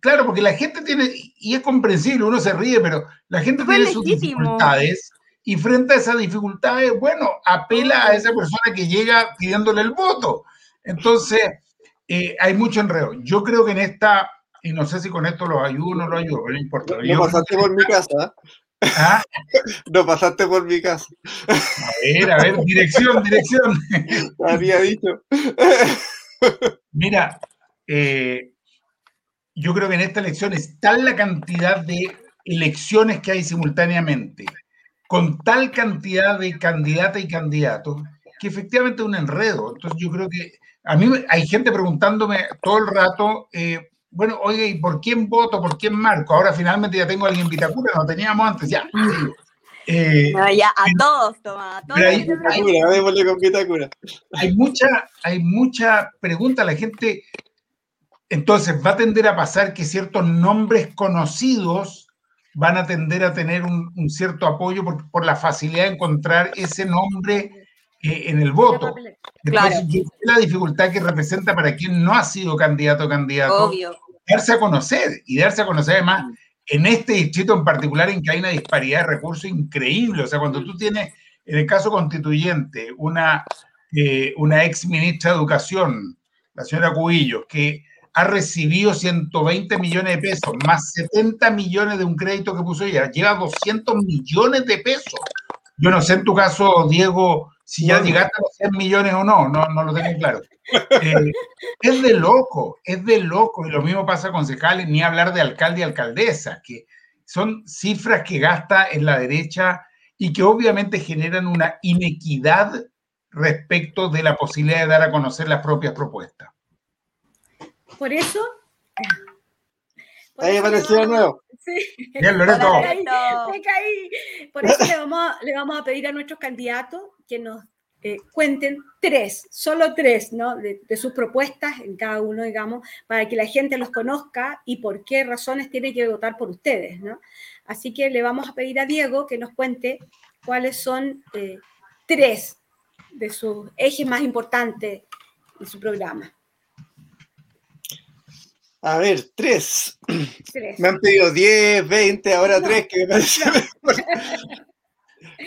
claro, porque la gente tiene, y es comprensible, uno se ríe, pero la gente tiene sus dificultades y frente a esas dificultades, bueno, apela a esa persona que llega pidiéndole el voto. Entonces, eh, hay mucho enredo. Yo creo que en esta, y no sé si con esto lo ayudo o no lo ayudo, no importa. No, pasaste por mi casa. ¿Ah? No pasaste por mi casa. A ver, a ver, dirección, dirección. Había dicho. Mira, eh, yo creo que en esta elección es tal la cantidad de elecciones que hay simultáneamente, con tal cantidad de candidatas y candidatos, que efectivamente es un enredo. Entonces yo creo que A mí hay gente preguntándome todo el rato, eh, bueno, oye, ¿y por quién voto? ¿Por quién marco? Ahora finalmente ya tengo a alguien en Vitacura, no teníamos antes, ya. Eh, ya, a todos, toma, a todos. Hay, con Vitacura. hay mucha, hay mucha pregunta, la gente, entonces va a tender a pasar que ciertos nombres conocidos van a tender a tener un, cierto apoyo por, por, la facilidad de encontrar ese nombre eh, en el voto. Después, la dificultad que representa para quien no ha sido candidato o candidato, darse a conocer y darse a conocer además en este distrito en particular en que hay una disparidad de recursos increíble. O sea, cuando tú tienes, en el caso constituyente, una, eh, una ex ministra de Educación, la señora Cubillos, que ha recibido 120 millones de pesos, más 70 millones de un crédito que puso ella, lleva 200 millones de pesos. Yo no sé en tu caso, Diego, si ya llegaste a los 100 millones o no, no, no lo tengo claro. Eh, es de loco, es de loco. Y lo mismo pasa con concejales, ni hablar de alcalde y alcaldesa, que son cifras que gasta en la derecha y que obviamente generan una inequidad respecto de la posibilidad de dar a conocer las propias propuestas. Por eso. Ahí apareció de nuevo. Sí. Bien, Loreto. Por eso le vamos, le vamos a pedir a nuestros candidatos que nos eh, cuenten tres, solo tres, ¿no? De, sus propuestas en cada uno, digamos, para que la gente los conozca y por qué razones tiene que votar por ustedes, ¿no? Así que le vamos a pedir a Diego que nos cuente cuáles son eh, tres de sus ejes más importantes en su programa. A ver, tres. Me han pedido 10, 20, ahora tres, que me parece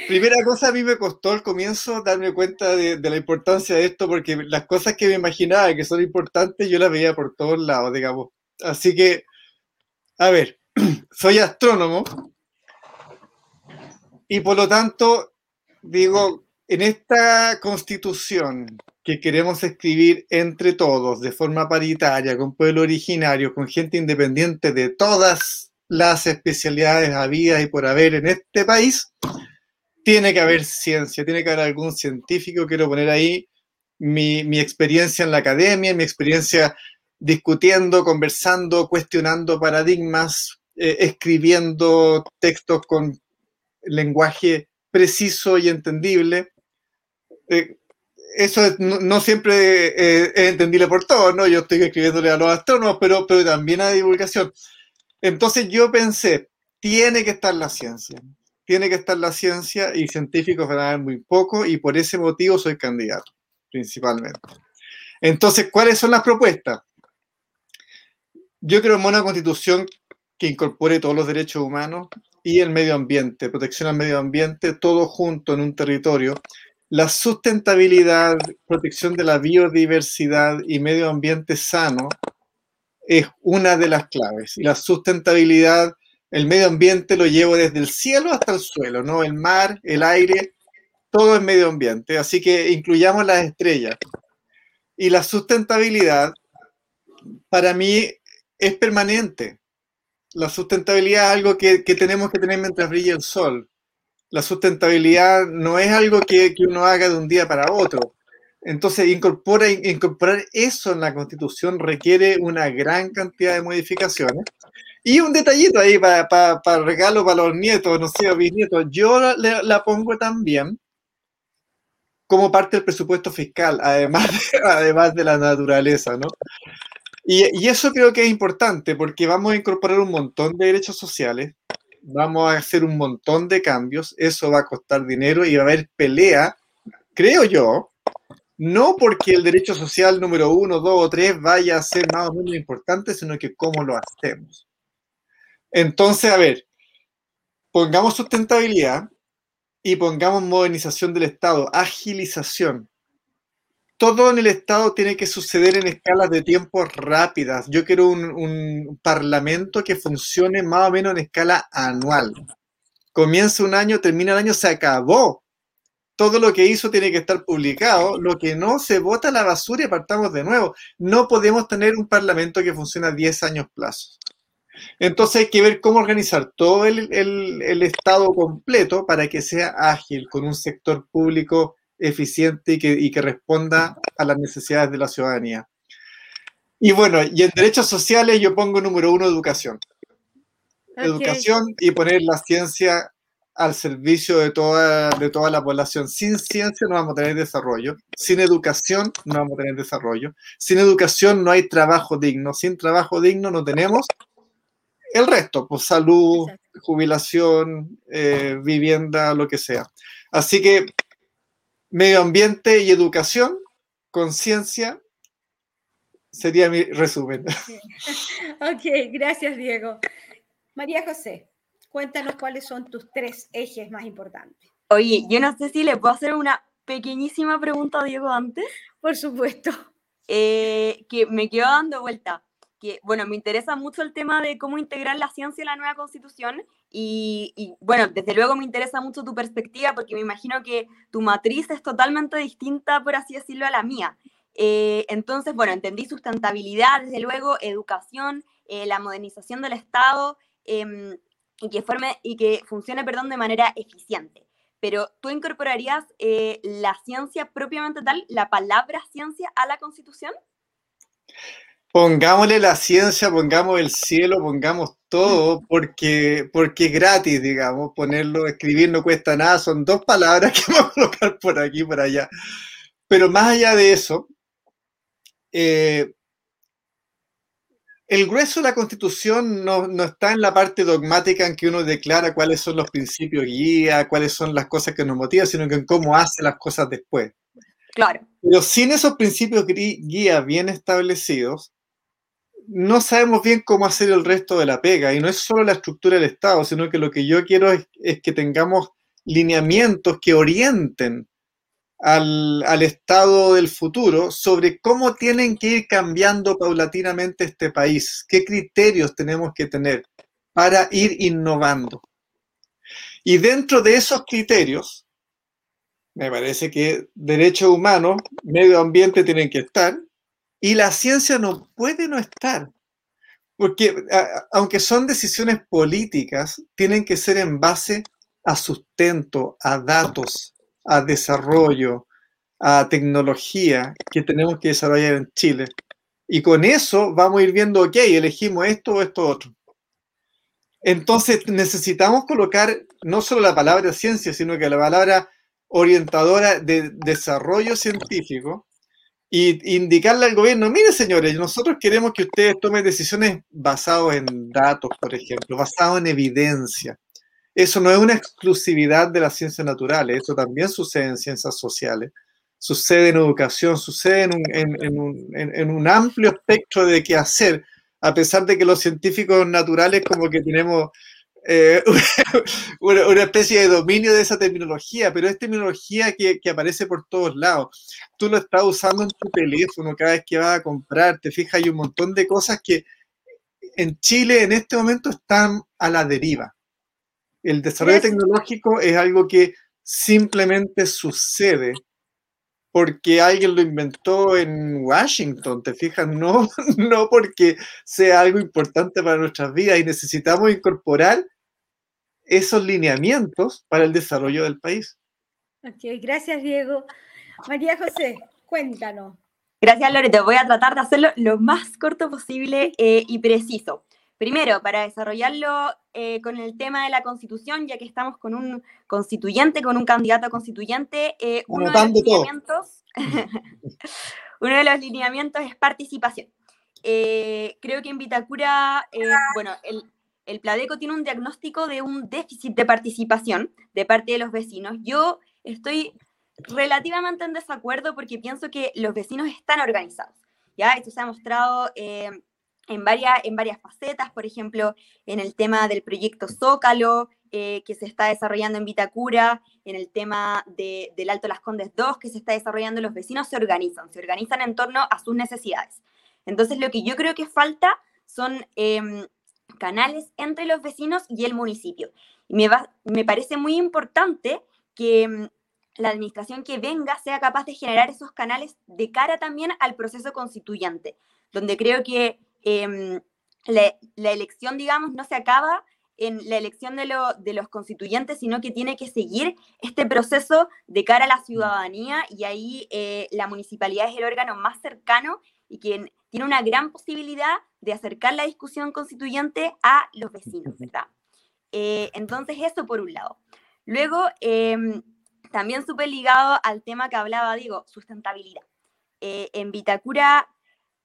Primera cosa, a mí me costó al comienzo darme cuenta de, la importancia de esto, porque las cosas que me imaginaba que son importantes, yo las veía por todos lados, digamos. Así que, a ver, soy astrónomo y por lo tanto, digo, en esta constitución que queremos escribir entre todos, de forma paritaria, con pueblo originario, con gente independiente de todas las especialidades habidas y por haber en este país, tiene que haber ciencia, tiene que haber algún científico. Quiero poner ahí mi, experiencia en la academia, mi experiencia discutiendo, conversando, cuestionando paradigmas, eh, escribiendo textos con lenguaje preciso y entendible. Eh, eso no, siempre eh, es entendible por todos, ¿no? Yo estoy escribiéndole a los astrónomos, pero, pero también a divulgación. Entonces yo pensé, tiene que estar la ciencia, tiene que estar la ciencia y científicos van a haber muy poco y por ese motivo soy candidato, principalmente. Entonces, ¿cuáles son las propuestas? Yo creo en una constitución que incorpore todos los derechos humanos y el medio ambiente, protección al medio ambiente, todo junto en un territorio la sustentabilidad, protección de la biodiversidad y medio ambiente sano es una de las claves. Y la sustentabilidad, el medio ambiente lo llevo desde el cielo hasta el suelo, ¿no? El mar, el aire, todo es medio ambiente. Así que incluyamos las estrellas. Y la sustentabilidad, para mí, es permanente. La sustentabilidad es algo que, que tenemos que tener mientras brilla el sol la sustentabilidad no es algo que, uno haga de un día para otro. Entonces, incorpora, incorporar eso en la Constitución requiere una gran cantidad de modificaciones. Y un detallito ahí para, para, regalo para los nietos, no sé, bisnietos. Yo la, pongo también como parte del presupuesto fiscal, además de, además de la naturaleza, ¿no? Y, y, eso creo que es importante porque vamos a incorporar un montón de derechos sociales vamos a hacer un montón de cambios, eso va a costar dinero y va a haber pelea, creo yo, no porque el derecho social número uno, dos o tres vaya a ser más o menos importante, sino que cómo lo hacemos. Entonces, a ver, pongamos sustentabilidad y pongamos modernización del Estado, agilización todo en el Estado tiene que suceder en escalas de tiempo rápidas. Yo quiero un, parlamento que funcione más o menos en escala anual. Comienza un año, termina el año, se acabó. Todo lo que hizo tiene que estar publicado. Lo que no, se vota a la basura y partamos de nuevo. No podemos tener un parlamento que funcione a 10 años plazo. Entonces hay que ver cómo organizar todo el Estado completo para que sea ágil, con un sector público eficiente y que, y que responda a las necesidades de la ciudadanía. Y bueno, y en derechos sociales yo pongo número uno educación. Educación y poner la ciencia al servicio de toda, de toda la población. Sin ciencia no vamos a tener desarrollo, sin educación no vamos a tener desarrollo, sin educación no hay trabajo digno, sin trabajo digno no tenemos el resto, pues salud, jubilación, eh, vivienda, lo que sea. Así que medio ambiente y educación, conciencia, sería mi resumen. Ok, gracias Diego. María José, cuéntanos cuáles son tus tres ejes más importantes. Oye, yo no sé si le puedo hacer una pequeñísima pregunta a Diego antes. Por supuesto. Eh, que me quedo dando vuelta. Que, bueno, me interesa mucho el tema de cómo integrar la ciencia en la nueva constitución y, bueno, desde luego me interesa mucho tu perspectiva porque me imagino que tu matriz es totalmente distinta, por así decirlo, a la mía. Eh, entonces, bueno, entendí sustentabilidad, desde luego, educación, eh, la modernización del Estado em, y, que forme, y que funcione perdón, de manera eficiente. Pero tú incorporarías eh, la ciencia propiamente tal, la palabra ciencia a la Constitución? Pongámosle la ciencia, pongamos el cielo, pongamos todo, porque, porque es gratis, digamos, ponerlo, escribir no cuesta nada, son dos palabras que vamos a colocar por aquí, por allá. Pero más allá de eso, eh, el grueso de la constitución no, está en la parte dogmática en que uno declara cuáles son los principios guía, cuáles son las cosas que nos motivan, sino que en cómo hace las cosas después. Claro. Pero sin esos principios guía bien establecidos, no sabemos bien cómo hacer el resto de la pega. Y no es solo la estructura del Estado, sino que lo que yo quiero es que tengamos lineamientos que orienten al, estado del futuro sobre cómo tienen que ir cambiando paulatinamente este país, qué criterios tenemos que tener para ir innovando. Y dentro de esos criterios, me parece que derechos humanos, medio ambiente tienen que estar, y la ciencia no puede no estar. Porque aunque son decisiones políticas, tienen que ser en base a sustento, a datos, a desarrollo, a tecnología que tenemos que desarrollar en Chile. Y con eso vamos a ir viendo, ok, elegimos esto o esto otro. Entonces necesitamos colocar no solo la palabra ciencia, sino que la palabra orientadora de desarrollo científico y indicarle al gobierno, mire señores, nosotros queremos que ustedes tomen decisiones basadas en datos, por ejemplo, basadas en evidencia. Eso no es una exclusividad de las ciencias naturales, eso también sucede en ciencias sociales, sucede en educación, sucede en un, amplio espectro de qué hacer, a pesar de que los científicos naturales como que tenemos eh, una, especie de dominio de esa terminología, pero es terminología que, que, aparece por todos lados. Tú lo estás usando en tu teléfono cada vez que vas a comprar, te fijas, hay un montón de cosas que en Chile en este momento están a la deriva. El desarrollo tecnológico es algo que simplemente sucede porque alguien lo inventó en Washington, ¿te fijas? No, no porque sea algo importante para nuestras vidas y necesitamos incorporar esos lineamientos para el desarrollo del país. Ok, gracias Diego. María José, cuéntanos. Gracias Loreto, voy a tratar de hacerlo lo más corto posible eh, y preciso. Primero, para desarrollarlo eh, con el tema de la constitución, ya que estamos con un constituyente, con un candidato constituyente, eh, uno, de los lineamientos, uno de los lineamientos es participación. Eh, creo que en Vitacura, bueno, el, el Pladeco tiene un diagnóstico de un déficit de participación de parte de los vecinos. Yo estoy relativamente en desacuerdo porque pienso que los vecinos están organizados. ¿ya? Esto se ha mostrado en varias, en varias facetas, por ejemplo, en el tema del proyecto Zócalo, eh, que se está desarrollando en Vitacura, en el tema del Alto Las Condes 2, que se está desarrollando, los vecinos se organizan, se organizan en torno a sus necesidades. Entonces, lo que yo creo que falta son em, canales entre los vecinos y el municipio. Y me, me parece muy importante que em, la administración que venga sea capaz de generar esos canales de cara también al proceso constituyente, donde creo que Em, la, elección, digamos, no se acaba en la elección de, de, los constituyentes, sino que tiene que seguir este proceso de cara a la ciudadanía y ahí eh, la municipalidad es el órgano más cercano y quien tiene una gran posibilidad de acercar la discusión constituyente a los vecinos, ¿verdad? Eh, entonces, eso por un lado. Luego, em, también súper ligado al tema que hablaba, digo, sustentabilidad. Eh, en Vitacura,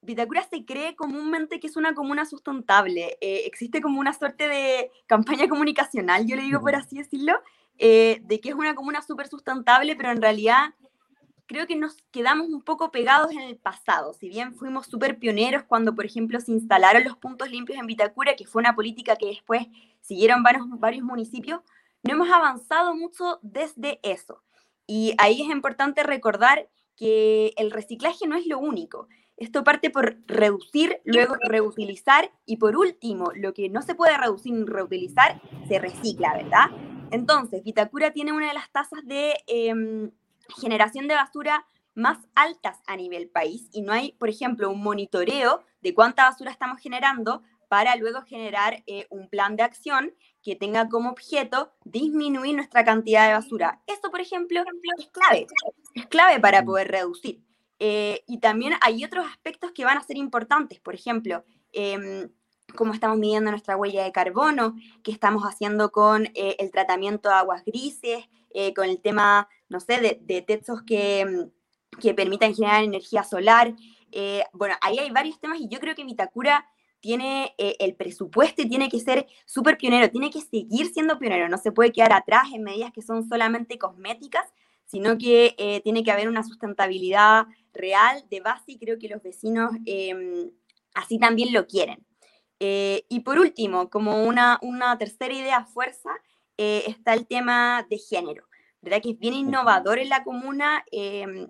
Vitacura se cree comúnmente que es una comuna sustentable. Eh, existe como una suerte de campaña comunicacional, yo le digo por así decirlo, de que es una comuna súper sustentable, pero en realidad creo que nos quedamos un poco pegados en el pasado. Si bien fuimos súper pioneros cuando, por ejemplo, se instalaron los puntos limpios en Vitacura, que fue una política que después siguieron varios, varios municipios, no hemos avanzado mucho desde eso. Y ahí es importante recordar que el reciclaje no es lo único. Esto parte por reducir, luego reutilizar y por último, lo que no se puede reducir ni reutilizar, se recicla, ¿verdad? Entonces, Vitacura tiene una de las tasas de em, generación de basura más altas a nivel país y no hay, por ejemplo, un monitoreo de cuánta basura estamos generando para luego generar eh, un plan de acción que tenga como objeto disminuir nuestra cantidad de basura. Esto, por ejemplo, es clave, es clave para mm. poder reducir. Eh, y también hay otros aspectos que van a ser importantes, por ejemplo, em, cómo estamos midiendo nuestra huella de carbono, qué estamos haciendo con eh, el tratamiento de aguas grises, con el tema no sé, de, de textos que, mm, que, permitan generar energía solar. Eh, bueno, ahí hay varios temas y yo creo que Vitacura tiene eh, el presupuesto y tiene que ser súper pionero, tiene que seguir siendo pionero, no se puede quedar atrás en medidas que son solamente cosméticas, sino que eh, tiene que haber una sustentabilidad real de base y creo que los vecinos em, así también lo quieren. y por último, como una, una tercera idea fuerza, está el tema de género. ¿verdad? Que es bien innovador en la comuna. Em,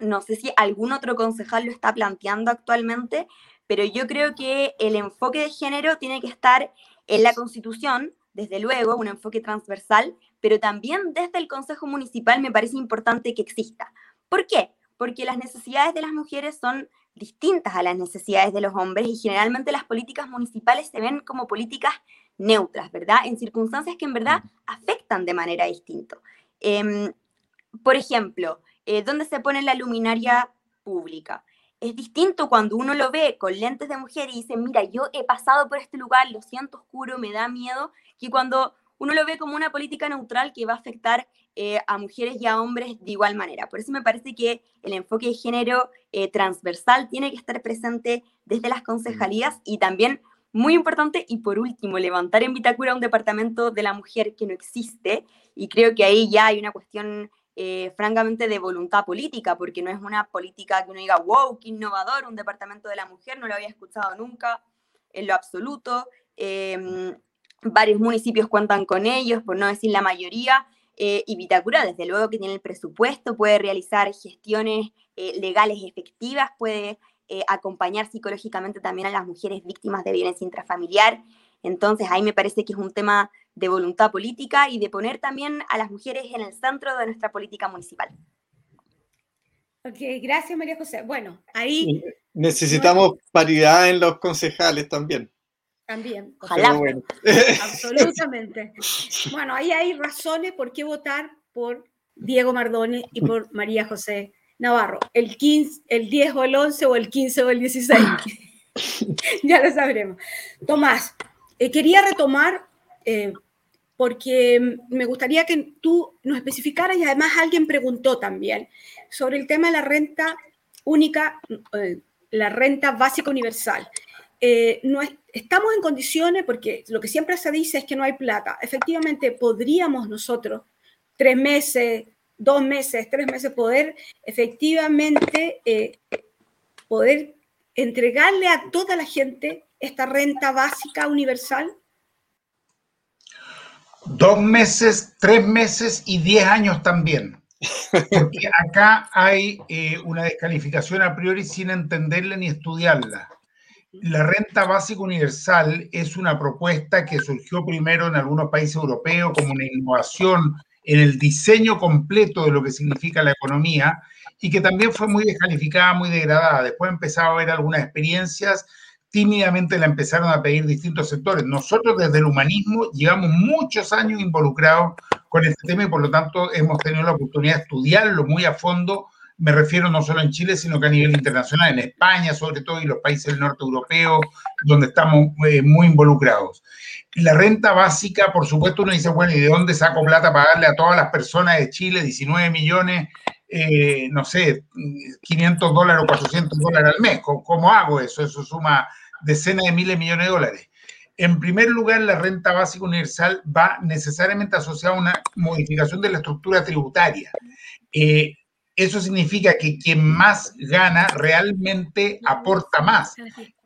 no sé si algún otro concejal lo está planteando actualmente, pero yo creo que el enfoque de género tiene que estar en la Constitución, desde luego, un enfoque transversal, pero también desde el Consejo Municipal me parece importante que exista. ¿Por qué? Porque las necesidades de las mujeres son distintas a las necesidades de los hombres y generalmente las políticas municipales se ven como políticas neutras, ¿verdad? En circunstancias que en verdad afectan de manera distinta. Em, por ejemplo, eh, ¿dónde se pone la luminaria pública? Es distinto cuando uno lo ve con lentes de mujer y dice, mira, yo he pasado por este lugar, lo siento oscuro, me da miedo, que cuando uno lo ve como una política neutral que va a afectar eh, a mujeres y a hombres de igual manera. Por eso me parece que el enfoque de género eh, transversal tiene que estar presente desde las concejalías y también muy importante. Y por último, levantar en Vitacura un departamento de la mujer que no existe. Y creo que ahí ya hay una cuestión eh, francamente de voluntad política, porque no es una política que uno diga, wow, qué innovador, un departamento de la mujer, no lo había escuchado nunca en lo absoluto. Em, varios municipios cuentan con ellos, por no decir la mayoría. Eh, y Vitacura, desde luego que tiene el presupuesto, puede realizar gestiones eh, legales efectivas, puede eh, acompañar psicológicamente también a las mujeres víctimas de violencia intrafamiliar. Entonces ahí me parece que es un tema de voluntad política y de poner también a las mujeres en el centro de nuestra política municipal. Ok, gracias María José. Bueno, ahí... Necesitamos paridad en los concejales también. También. Ojalá. Absolutamente. Bueno, ahí hay razones por qué votar por Diego Mardone y por María José Navarro, el 15, el 10 o el 11 o el 15 o el 16. ya lo sabremos. Tomás, eh, quería retomar, eh, porque me gustaría que tú nos especificaras, y además alguien preguntó también, sobre el tema de la renta única, eh, la renta básica universal. No estamos en condiciones, porque lo que siempre se dice es que no hay plata. Efectivamente, podríamos nosotros, tres meses, dos meses, tres meses, poder efectivamente eh, poder entregarle a toda la gente esta renta básica universal? Dos meses, tres meses y diez años también. Porque acá hay eh, una descalificación a priori sin entenderla ni estudiarla. La renta básica universal es una propuesta que surgió primero en algunos países europeos como una innovación en el diseño completo de lo que significa la economía y que también fue muy descalificada, muy degradada. Después empezaba a haber algunas experiencias tímidamente la empezaron a pedir distintos sectores. Nosotros desde el humanismo llevamos muchos años involucrados con este tema y por lo tanto hemos tenido la oportunidad de estudiarlo muy a fondo. Me refiero no solo en Chile, sino que a nivel internacional, en España sobre todo y los países del norte europeo, donde estamos eh, muy involucrados. La renta básica, por supuesto, uno dice, bueno, ¿y de dónde saco plata para darle a todas las personas de Chile 19 millones, eh, no sé, 500 dólares o 400 dólares al mes? ¿Cómo, hago eso? Eso suma decenas de miles de millones de dólares. En primer lugar, la renta básica universal va necesariamente asociada a una modificación de la estructura tributaria. Eh, eso significa que quien más gana realmente aporta más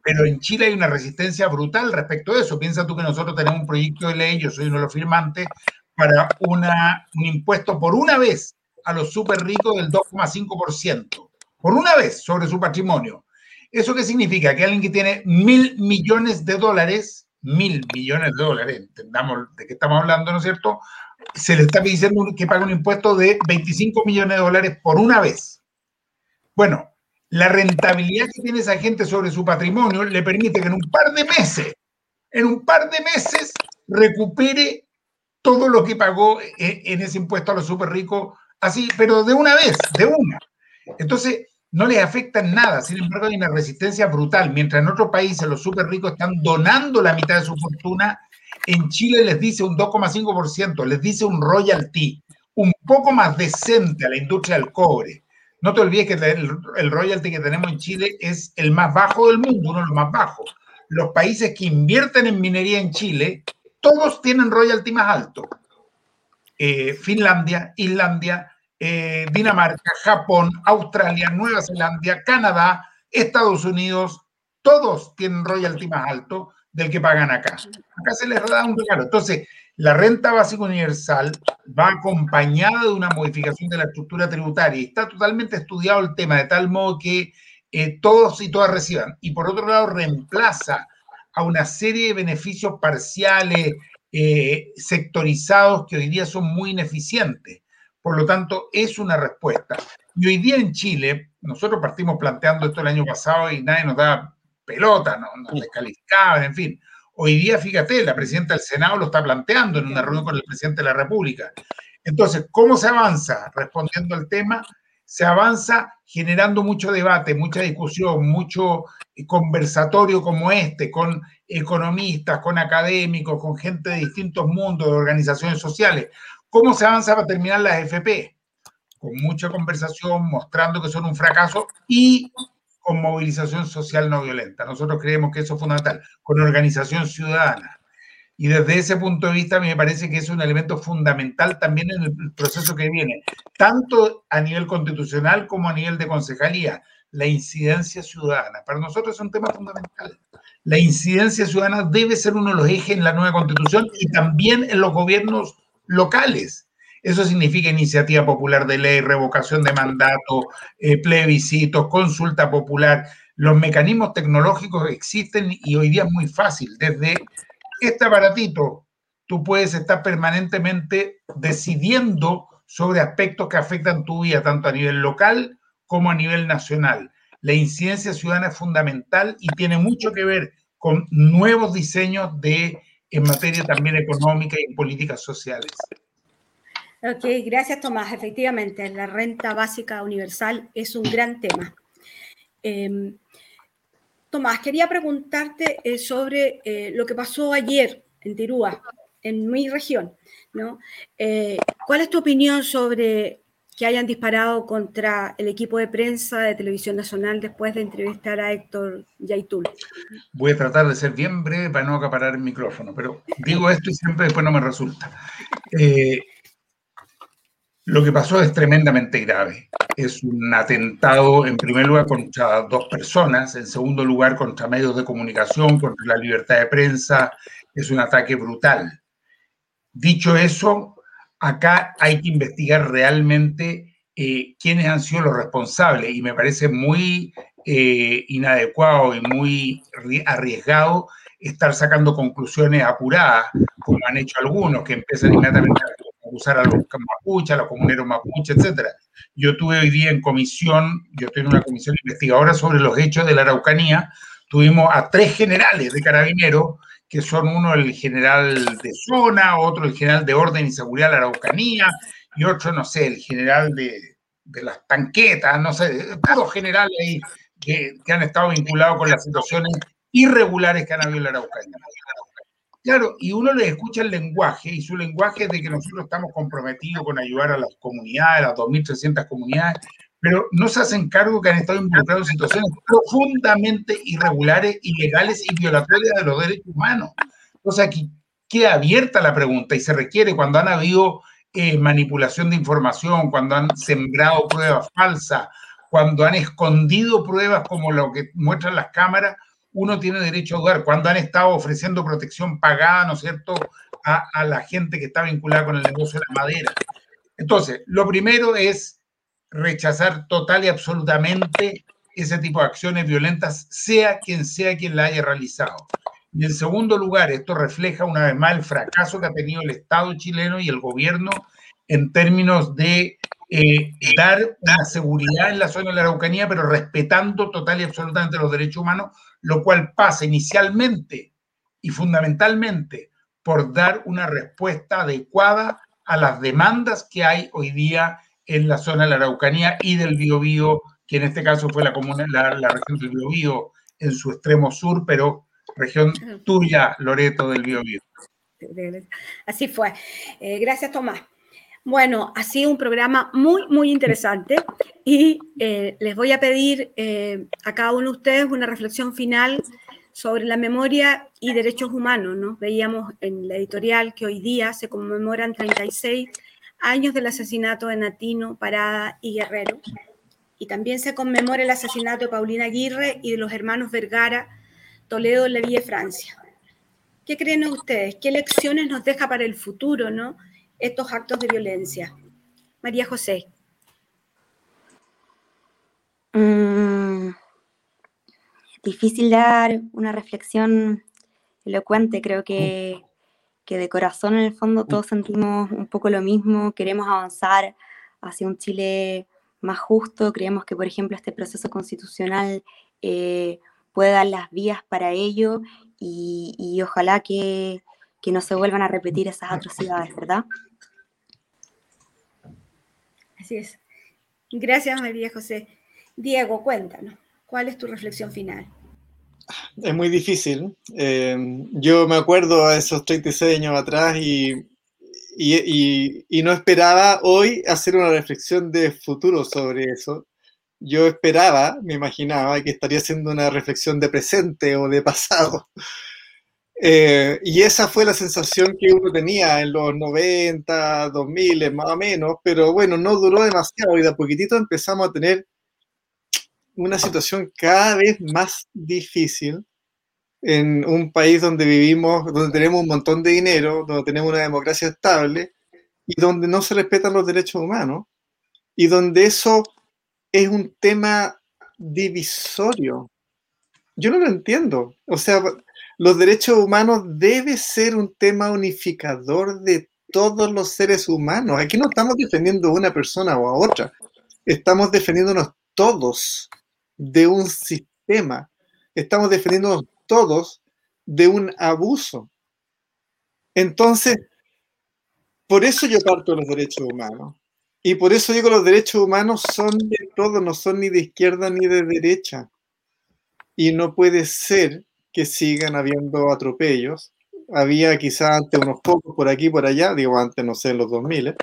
pero en Chile hay una resistencia brutal respecto a eso. Piensa tú que nosotros tenemos un proyecto de ley, yo soy uno de los firmantes, para una, un impuesto por una vez a los súper ricos del 2,5%, por una vez sobre su patrimonio. ¿Eso qué significa? Que alguien que tiene mil millones de dólares, mil millones de dólares, entendamos de qué estamos hablando, ¿no es cierto? Se le está diciendo que pague un impuesto de 25 millones de dólares por una vez. Bueno, la rentabilidad que tiene esa gente sobre su patrimonio le permite que en un par de meses, en un par de meses, recupere todo lo que pagó e, en ese impuesto a los súper ricos, así, pero de una vez, de una. Entonces, no les afecta en nada. Sin embargo, hay una resistencia brutal. Mientras en otros países los súper ricos están donando la mitad de su fortuna, en Chile les dice un 2,5%, les dice un royalty, un poco más decente a la industria del cobre, no te olvides que el, royalty que tenemos en Chile es el más bajo del mundo, uno de los más bajos. Los países que invierten en minería en Chile, todos tienen royalty más alto. Eh, Finlandia, Islandia, eh, Dinamarca, Japón, Australia, Nueva Zelanda, Canadá, Estados Unidos, todos tienen royalty más alto del que pagan acá. Acá se les da un regalo. Entonces, la renta básica universal va acompañada de una modificación de la estructura tributaria y está totalmente estudiado el tema de tal modo que eh, todos y todas reciban. Y por otro lado, reemplaza a una serie de beneficios parciales, eh, sectorizados, que hoy día son muy ineficientes. Por lo tanto, es una respuesta. Y hoy día en Chile, nosotros partimos planteando esto el año pasado y nadie nos da pelota, no, nos descalificaban, en fin. Hoy día, fíjate, la presidenta del Senado lo está planteando en una reunión con el presidente de la República. Entonces, ¿cómo se avanza? Respondiendo al tema, se avanza generando mucho debate, mucha discusión, mucho eh, conversatorio como este, con economistas, con académicos, con gente de distintos mundos, de organizaciones sociales. ¿Cómo se avanza para terminar las FP? Con mucha conversación, mostrando que son un fracaso y con movilización social no violenta. Nosotros creemos que eso es fundamental, con organización ciudadana. Y desde ese punto de vista, a mí me parece que es un elemento fundamental también en el proceso que viene, tanto a nivel constitucional como a nivel de concejalía, la incidencia ciudadana. Para nosotros es un tema fundamental. La incidencia ciudadana debe ser uno de los ejes en la nueva constitución y también en los gobiernos locales. Eso significa iniciativa popular de ley, revocación de mandato, eh, plebiscitos, consulta popular. Los mecanismos tecnológicos existen y hoy día es muy fácil. Desde este aparatito, tú puedes estar permanentemente decidiendo sobre aspectos que afectan tu vida, tanto a nivel local como a nivel nacional. La incidencia ciudadana es fundamental y tiene mucho que ver con nuevos diseños de, en materia también económica y políticas sociales. Ok, gracias Tomás. Efectivamente, la renta básica universal es un gran tema. Em, Tomás, quería preguntarte eh, sobre eh, lo que pasó ayer en Tirúa, en mi región. ¿no? Eh, ¿Cuál es tu opinión sobre que hayan disparado contra el equipo de prensa de Televisión Nacional después de entrevistar a Héctor Yaitul? Voy a tratar de ser bien breve para no acaparar el micrófono, pero digo esto y siempre después no me resulta. Lo que pasó es tremendamente grave. Es un atentado, en primer lugar, contra dos personas, en segundo lugar, contra medios de comunicación, contra la libertad de prensa. Es un ataque brutal. Dicho eso, acá hay que investigar realmente eh, quiénes han sido los responsables y me parece muy eh, inadecuado y muy arriesgado estar sacando conclusiones apuradas, como han hecho algunos, que empiezan inmediatamente a acusar a los mapuches, a los comuneros mapuches, etcétera. Yo tuve hoy día en comisión, yo estoy en una comisión investigadora sobre los hechos de la Araucanía, tuvimos a tres generales de carabineros, que son uno el general de zona, otro el general de orden y seguridad de la Araucanía, y otro, no sé, el general de, de las tanquetas, no sé, todos generales ahí que, que, han estado vinculados con las situaciones irregulares que han habido en la Araucanía. Claro, y uno le escucha el lenguaje, y su lenguaje es de que nosotros estamos comprometidos con ayudar a las comunidades, a las 2.300 comunidades, pero no se hacen cargo que han estado involucrados en situaciones profundamente irregulares, ilegales y violatorias de los derechos humanos. Entonces aquí queda abierta la pregunta y se requiere cuando han habido eh, manipulación de información, cuando han sembrado pruebas falsas, cuando han escondido pruebas como lo que muestran las cámaras, uno tiene derecho a dudar. Cuando han estado ofreciendo protección pagada, ¿no es cierto?, a, a la gente que está vinculada con el negocio de la madera. Entonces, lo primero es rechazar total y absolutamente ese tipo de acciones violentas, sea quien sea quien la haya realizado. Y en segundo lugar, esto refleja una vez más el fracaso que ha tenido el Estado chileno y el gobierno en términos de eh, dar una seguridad en la zona de la Araucanía, pero respetando total y absolutamente los derechos humanos, lo cual pasa inicialmente y fundamentalmente por dar una respuesta adecuada a las demandas que hay hoy día en la zona de la Araucanía y del Biobío, que en este caso fue la, comuna, la, la región del Biobío en su extremo sur, pero región tuya, Loreto del Biobío. Así fue. Eh, gracias, Tomás. Bueno, ha sido un programa muy, muy interesante y eh, les voy a pedir eh, a cada uno de ustedes una reflexión final sobre la memoria y derechos humanos. ¿no? Veíamos en la editorial que hoy día se conmemoran 36 años del asesinato de Natino, Parada y Guerrero. Y también se conmemora el asesinato de Paulina Aguirre y de los hermanos Vergara, Toledo, Leví, Francia. ¿Qué creen ustedes? ¿Qué lecciones nos deja para el futuro ¿no? estos actos de violencia? María José. Mm, difícil dar una reflexión elocuente. Creo que que de corazón en el fondo todos sentimos un poco lo mismo, queremos avanzar hacia un Chile más justo, creemos que, por ejemplo, este proceso constitucional eh, puede dar las vías para ello y, ojalá que, que, no se vuelvan a repetir esas atrocidades, ¿verdad? Así es. Gracias, María José. Diego, cuéntanos, ¿cuál es tu reflexión final? Es muy difícil. Eh, yo me acuerdo a esos 36 años atrás y, y, y, no esperaba hoy hacer una reflexión de futuro sobre eso. Yo esperaba, me imaginaba, que estaría haciendo una reflexión de presente o de pasado. Eh, y esa fue la sensación que uno tenía en los 90, 2000, más o menos, pero bueno, no duró demasiado y de a poquitito empezamos a tener una situación cada vez más difícil en un país donde vivimos, donde tenemos un montón de dinero, donde tenemos una democracia estable y donde no se respetan los derechos humanos y donde eso es un tema divisorio. Yo no lo entiendo. O sea, los derechos humanos debe ser un tema unificador de todos los seres humanos. Aquí no estamos defendiendo a una persona o a otra. Estamos defendiéndonos todos de un sistema. Estamos defendiéndonos todos de un abuso. Entonces, por eso yo parto de los derechos humanos. Y por eso digo, los derechos humanos son de todos, no son ni de izquierda ni de derecha. Y no puede ser que sigan habiendo atropellos. Había quizá antes unos pocos por aquí, por allá, digo antes, no sé, en los 2000,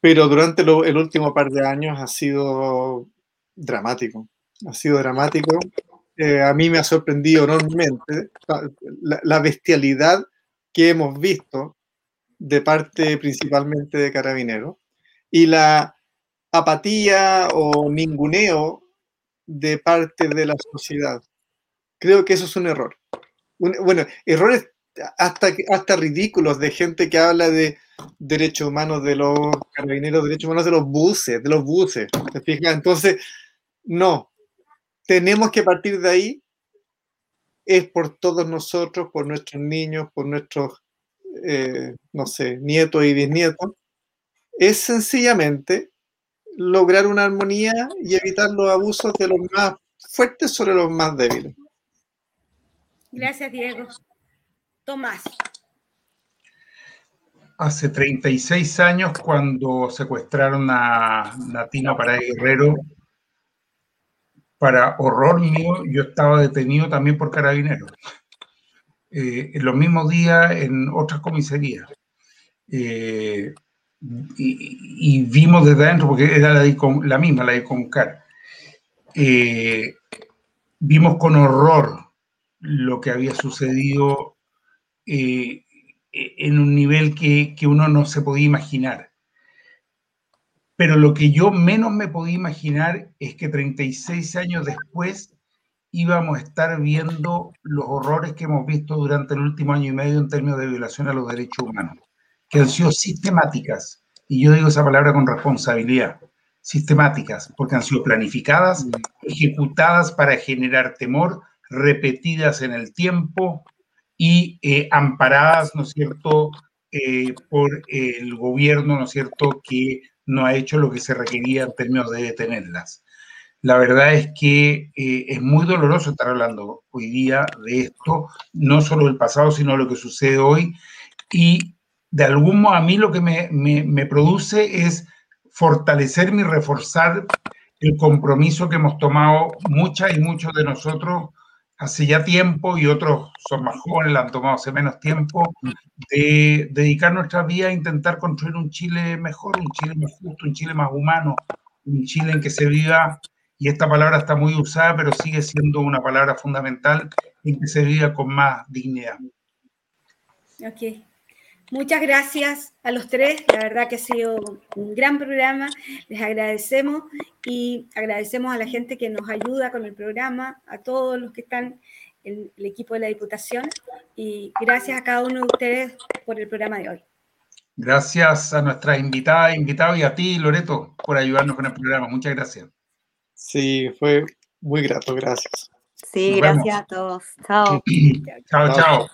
pero durante el último par de años ha sido dramático ha sido dramático. Eh, a mí me ha sorprendido enormemente la, bestialidad que hemos visto de parte principalmente de carabineros y la apatía o ninguneo de parte de la sociedad. Creo que eso es un error. bueno, errores hasta, hasta ridículos de gente que habla de derechos humanos de los carabineros, derechos humanos de los buses, de los buses. Entonces, no, tenemos que partir de ahí, es por todos nosotros, por nuestros niños, por nuestros, eh, no sé, nietos y bisnietos, es sencillamente lograr una armonía y evitar los abusos de los más fuertes sobre los más débiles. Gracias, Diego. Tomás. Hace 36 años, cuando secuestraron a Natina para Guerrero, para horror mío, yo estaba detenido también por carabineros. Eh, en los mismos días en otras comisarías. Eh, y, vimos desde adentro, porque era la, la misma, la de Concar. Eh, vimos con horror lo que había sucedido eh, en un nivel que, que, uno no se podía imaginar. Pero lo que yo menos me podía imaginar es que 36 años después íbamos a estar viendo los horrores que hemos visto durante el último año y medio en términos de violación a los derechos humanos, que han sido sistemáticas. Y yo digo esa palabra con responsabilidad sistemáticas, porque han sido planificadas, ejecutadas para generar temor, repetidas en el tiempo y eh, amparadas, ¿no es cierto?, eh, por el gobierno, ¿no es cierto?, que no ha hecho lo que se requería en términos de detenerlas. La verdad es que eh, es muy doloroso estar hablando hoy día de esto, no solo del pasado, sino lo que sucede hoy. Y de algún modo a mí lo que me, me, produce es fortalecer y reforzar el compromiso que hemos tomado muchas y muchos de nosotros hace ya tiempo y otros son más jóvenes, la han tomado hace menos tiempo, de dedicar nuestra vida a intentar construir un Chile mejor, un Chile más justo, un Chile más humano, un Chile en que se viva, y esta palabra está muy usada, pero sigue siendo una palabra fundamental, en que se viva con más dignidad. Ok. Muchas gracias a los tres, la verdad que ha sido un gran programa, les agradecemos y agradecemos a la gente que nos ayuda con el programa, a todos los que están en el equipo de la Diputación y gracias a cada uno de ustedes por el programa de hoy. Gracias a nuestras invitadas, invitados y a ti, Loreto, por ayudarnos con el programa. Muchas gracias. Sí, fue muy grato, gracias. Sí, gracias a todos. Chao. chao. chao.